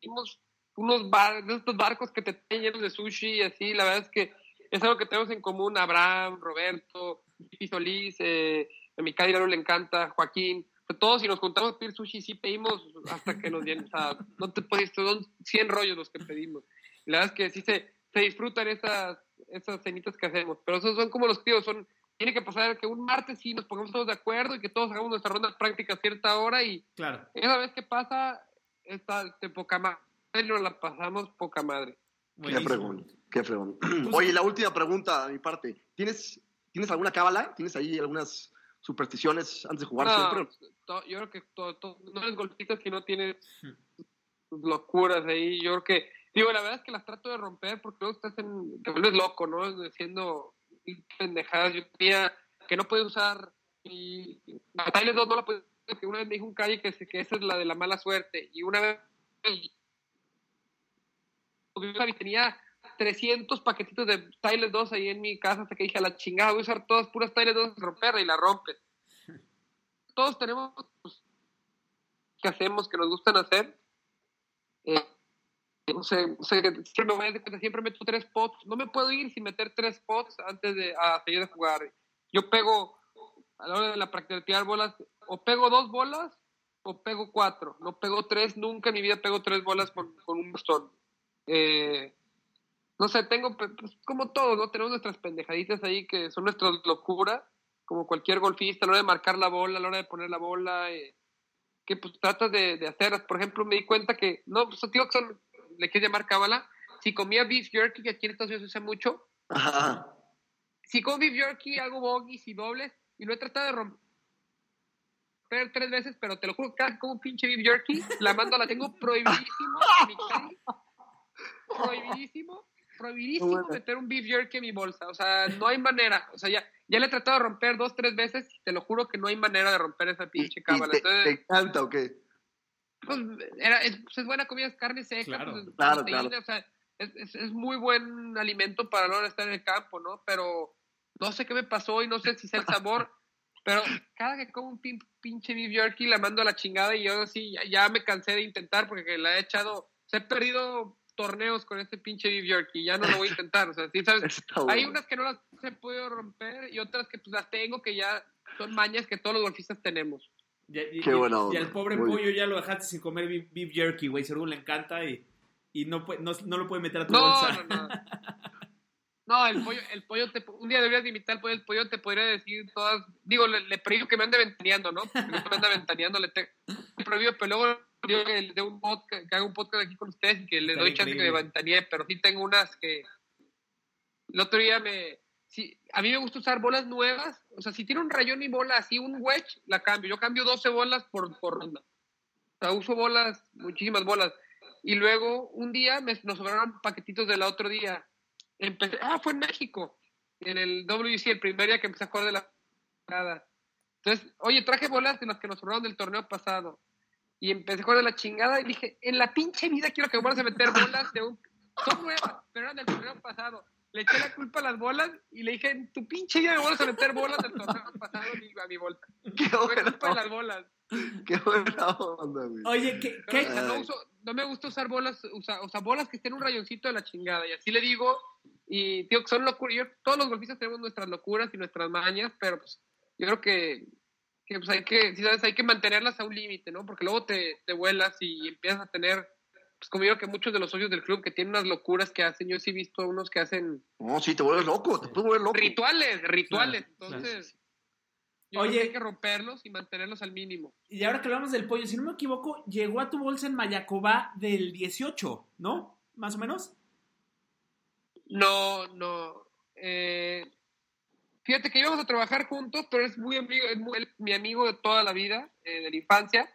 Speaker 6: pedimos unos estos barcos que te traen llenos de sushi y así, la verdad es que es algo que tenemos en común, Abraham, Roberto, Solís, eh, a mi Cádiz le encanta, Joaquín, sea, todos si nos juntamos a pedir sushi, sí pedimos hasta que nos den, o sea, no te puedes, son 100 rollos los que pedimos. Y la verdad es que sí se, se disfrutan esas, esas cenitas que hacemos, pero esos son como los tíos, son tiene que pasar que un martes sí nos pongamos todos de acuerdo y que todos hagamos nuestra ronda práctica a cierta hora y
Speaker 4: Claro.
Speaker 6: esa vez que pasa, está de poca madre, nos la pasamos poca madre.
Speaker 5: Qué fregón, qué fregón. Oye, la última pregunta de mi parte. ¿Tienes, ¿tienes alguna cábala? ¿Tienes ahí algunas supersticiones antes de jugar
Speaker 6: No,
Speaker 5: siempre?
Speaker 6: to- yo creo que todo, todo- no eres golfista si no tienes locuras ahí. Yo creo que, digo, la verdad es que las trato de romper porque luego estás en, te vuelves loco, ¿no? Diciendo pendejadas. Yo tenía que no puedes usar y a Tyler 2 no la puedes que una vez me dijo un calle que, que esa es la de la mala suerte y una vez porque tenía 300 paquetitos de Tyler 2 ahí en mi casa hasta que dije a la chingada voy a usar todas puras Tyler 2 romperla y la rompes todos tenemos pues, que hacemos que nos gustan hacer. Eh, no sé, no sé, siempre me voy a cuenta, siempre meto tres pots. No me puedo ir sin meter tres pots antes de a seguir de jugar. Yo pego a la hora de la práctica de tirar bolas o pego dos bolas o pego cuatro. No pego tres nunca en mi vida pego tres bolas con, con un bastón. Eh, no sé, tengo, pues, como todos, ¿no? Tenemos nuestras pendejaditas ahí que son nuestras locuras, como cualquier golfista, a la hora de marcar la bola, a la hora de poner la bola, eh, que pues tratas de, de hacerlas. Por ejemplo, me di cuenta que, no, pues digo que son le quieres llamar cábala, si comía beef jerky, que aquí en Estados Unidos se usa mucho,
Speaker 5: Ajá.
Speaker 6: si como beef jerky, hago bogies y dobles, y lo he tratado de romper tres veces, pero te lo juro, cada como pinche beef jerky, la mando, la tengo prohibidísimo en mi cali. prohibidísimo, prohibidísimo
Speaker 5: Bueno.
Speaker 6: meter un beef jerky en mi bolsa, o sea, no hay manera, o sea, ya, ya le he tratado de romper dos, tres veces, te lo juro que no hay manera de romper esa pinche
Speaker 5: ¿Y
Speaker 6: cábala,
Speaker 5: te,
Speaker 6: entonces...
Speaker 5: te encanta o qué?
Speaker 6: pues, era, es, pues, es buena comida, es carne seca,
Speaker 4: Claro.
Speaker 6: pues, es
Speaker 5: Claro,
Speaker 6: proteína,
Speaker 5: claro.
Speaker 6: o sea, es, es- es muy buen alimento para de estar en el campo, ¿no? Pero no sé qué me pasó y no sé si es el sabor, pero cada que como un pin- pinche beef jerky la mando a la chingada y yo así ya, ya me cansé de intentar porque la he echado, o sea, he perdido torneos con este pinche beef jerky, ya no lo voy a intentar, o sea, sí, ¿sabes?
Speaker 5: Está
Speaker 6: Hay
Speaker 5: bueno.
Speaker 6: unas que no las he podido romper y otras que pues las tengo que ya son mañas que todos los golfistas tenemos.
Speaker 4: Ya- y,
Speaker 5: Qué
Speaker 4: y-
Speaker 5: buena
Speaker 4: y
Speaker 5: onda.
Speaker 4: al pobre
Speaker 5: Muy
Speaker 4: pollo ya lo dejaste sin comer beef, jerky, güey. Seguro le encanta y, y no, puede- no, no lo puede meter a tu
Speaker 6: No,
Speaker 4: bolsa.
Speaker 6: no, no. No, el pollo, el pollo te, un día deberías de imitar al pollo, el pollo te podría decir todas, digo, le, le prohíbo que me ande ventaneando, ¿no? Porque no me anda ventaneando, le, te, le prohíbo, pero luego que le dé un podcast, que haga un podcast aquí con ustedes y que le
Speaker 4: Estaría
Speaker 6: doy chance que me pero sí tengo unas que el otro día me, sí, a mí me gusta usar bolas nuevas, o sea, si tiene un rayón y bola así, un wedge, la cambio, yo cambio 12 bolas por, por ronda, o sea, uso bolas, muchísimas bolas, y luego un día me, nos sobraron paquetitos del otro día, empecé, ah, fue en México, en el WC, el primer día que empecé a jugar de la. Entonces, oye, traje bolas de las que nos sobraron del torneo pasado. Y empecé a jugar de la chingada y dije, en la pinche vida quiero que me vuelvas a meter bolas de un... Son nuevas, pero eran del torneo pasado. Le eché la culpa a las bolas y le dije, en tu pinche vida me vuelvas a meter bolas del torneo pasado a mi, bolsa.
Speaker 5: Qué buena
Speaker 6: culpa de las
Speaker 5: onda,
Speaker 6: bolas.
Speaker 5: qué buena onda, güey.
Speaker 4: Oye, ¿qué,
Speaker 6: Pero,
Speaker 4: qué-
Speaker 6: o sea, no, uso- no me gusta usar bolas, usa- o sea, bolas que estén en un rayoncito de la chingada. Y así le digo, y digo que son locuras. Yo- todos los golfistas tenemos nuestras locuras y nuestras mañas, pero pues yo creo que, que, pues, hay que, si sabes, hay que mantenerlas a un límite, ¿no? Porque luego te, te vuelas y empiezas a tener, pues como yo que muchos de los socios del club que tienen unas locuras que hacen, yo sí he visto unos que hacen
Speaker 5: No, sí, te vuelves loco, te puedes volver loco.
Speaker 6: rituales, rituales.
Speaker 4: Claro,
Speaker 6: Entonces, yo
Speaker 4: Oye.
Speaker 6: creo que hay que romperlos y mantenerlos al mínimo.
Speaker 4: y ahora que hablamos del pollo, si no me equivoco, llegó a tu bolsa en Mayacobá del 18, ¿no? Más o menos.
Speaker 6: No, no. Eh, fíjate que íbamos a trabajar juntos, pero es muy amigo, es muy- mi amigo de toda la vida, eh, de la infancia.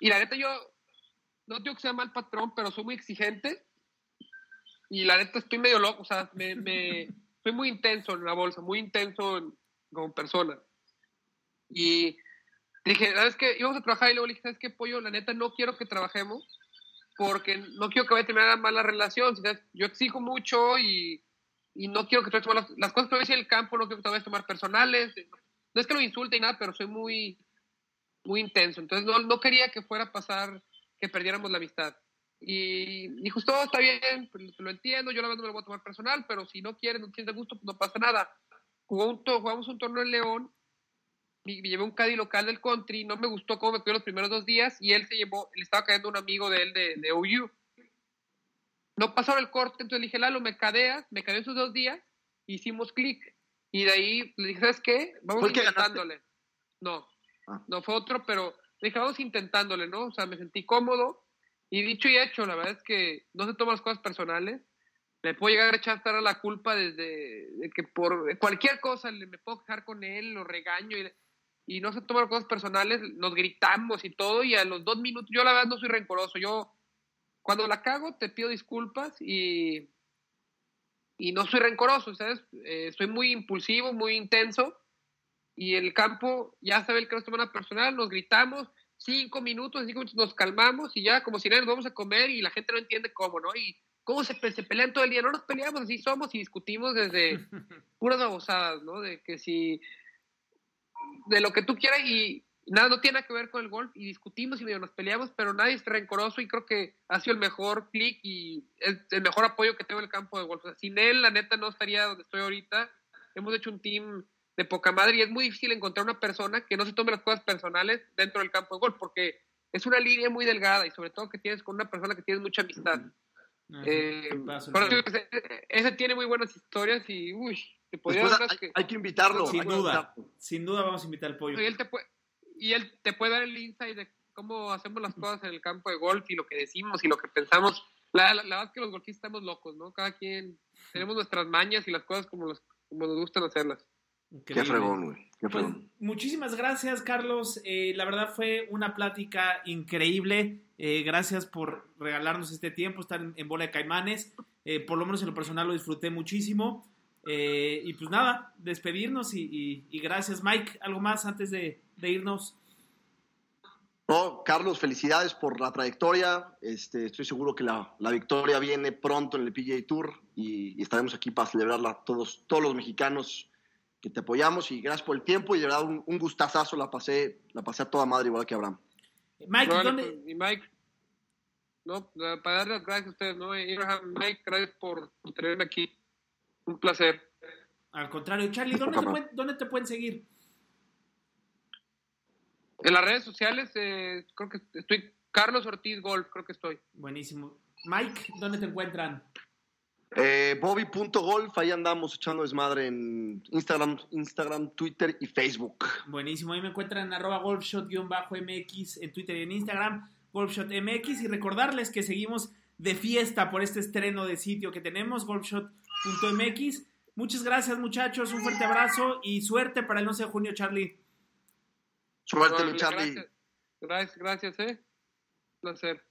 Speaker 6: Y la neta, yo no digo que sea mal patrón, pero soy muy exigente. Y la neta, estoy medio loco. O sea, me, me- soy muy intenso en la bolsa, muy intenso en- como persona. Y dije, ¿sabes qué? Íbamos a trabajar y luego le dije, ¿sabes qué, pollo? La neta, no quiero que trabajemos porque no quiero que vaya a terminar una mala relación. Yo exijo mucho y, y no quiero que a tomar las, las cosas que decir en el campo, no quiero que te vayas a tomar personales. No es que lo insulte y nada, pero soy muy, muy intenso. Entonces no, no quería que fuera a pasar que perdiéramos la amistad. Y dijo, todo está bien, pues, lo entiendo, yo la verdad no me lo voy a tomar personal, pero si no quieres, no tienes de gusto, pues no pasa nada. Jugamos un torneo en León y me llevé un caddy local del country, no me gustó cómo me quedó los primeros dos días y él se llevó, le estaba cayendo un amigo de él de, de OU. No pasaron el corte, entonces le dije, Lalo, me cadeas, me cadeó esos dos días, hicimos clic. Y de ahí le dije, ¿sabes qué? Vamos intentándole. No,
Speaker 5: Ah.
Speaker 6: no fue otro, pero le dije, vamos intentándole, ¿no? O sea, me sentí cómodo y dicho y hecho, la verdad es que no se toman las cosas personales. Le puedo llegar a echar hasta la culpa desde de que por cualquier cosa le, me puedo quejar con él, lo regaño y, y no se toman las cosas personales, nos gritamos y todo y a los dos minutos, yo la verdad no soy rencoroso, yo cuando la cago te pido disculpas y, y no soy rencoroso, ¿sabes? Eh, soy muy impulsivo, muy intenso y el campo ya sabe el que nos toma una personal, nos gritamos cinco minutos, cinco minutos nos calmamos y ya como si nada nos vamos a comer y la gente no entiende cómo, ¿no? Y cómo se pelean todo el día, no nos peleamos, así somos y discutimos desde puras babosadas, ¿no? De que si de lo que tú quieras y nada, no tiene nada que ver con el golf y discutimos y medio nos peleamos, pero nadie es rencoroso y creo que ha sido el mejor clic y es el mejor apoyo que tengo en el campo de golf. O sea, sin él, la neta, no estaría donde estoy ahorita. Hemos hecho un team de poca madre y es muy difícil encontrar una persona que no se tome las cosas personales dentro del campo de golf porque es una línea muy delgada y sobre todo que tienes con una persona que tienes mucha amistad. Eh,
Speaker 4: Paso,
Speaker 6: eso ese, ese tiene muy buenas historias y uy, te podría unas
Speaker 5: hay,
Speaker 6: que...
Speaker 5: hay que invitarlo.
Speaker 4: Sin duda,
Speaker 5: invitarlo.
Speaker 4: sin duda vamos a invitar al pollo.
Speaker 6: Y él te puede, y él te puede dar el insight de cómo hacemos las cosas en el campo de golf y lo que decimos y lo que pensamos. La, la, la verdad es que los golfistas estamos locos, ¿no? Cada quien tenemos nuestras mañas y las cosas como, los, como nos gustan hacerlas.
Speaker 5: Qué fregón, güey. Qué
Speaker 4: Pues,
Speaker 5: fregón.
Speaker 4: muchísimas gracias, Carlos. Eh, la verdad fue una plática increíble. Eh, gracias por regalarnos este tiempo, estar en, en Bola de Caimanes. Eh, por lo menos en lo personal lo disfruté muchísimo. Eh, y pues nada, despedirnos y, y- y gracias, Mike. ¿Algo más antes de, de irnos?
Speaker 5: No, Carlos, felicidades por la trayectoria. Este, estoy seguro que la, la victoria viene pronto en el PGA Tour y, y estaremos aquí para celebrarla todos, todos los mexicanos que te apoyamos y gracias por el tiempo y de verdad un, un gustazazo, la pasé, la pasé a toda madre igual que Abraham.
Speaker 4: Mike,
Speaker 6: Vale,
Speaker 4: ¿dónde-
Speaker 6: y Mike, no, eh, para darle las gracias a ustedes, ¿no? Abraham, Mike, gracias por tenerme aquí. Un placer.
Speaker 4: Al contrario, Charlie, ¿dónde te, pueden, dónde te pueden seguir?
Speaker 6: En las redes sociales, eh, creo que estoy. Carlos Ortiz Golf, creo que estoy.
Speaker 4: Buenísimo. Mike, ¿dónde te encuentran?
Speaker 5: Eh, Bobby.golf, ahí andamos echando desmadre en Instagram, Instagram, Twitter y Facebook.
Speaker 4: Buenísimo, ahí me encuentran en arroba golfshot-mx en Twitter y en Instagram, golfshotmx, y recordarles que seguimos de fiesta por este estreno de sitio que tenemos, golfshot.mx. Muchas gracias muchachos, un fuerte abrazo y suerte para el 11 de junio, Charlie.
Speaker 5: Suerte, Charlie.
Speaker 6: Gracias, gracias, gracias, eh. Un placer.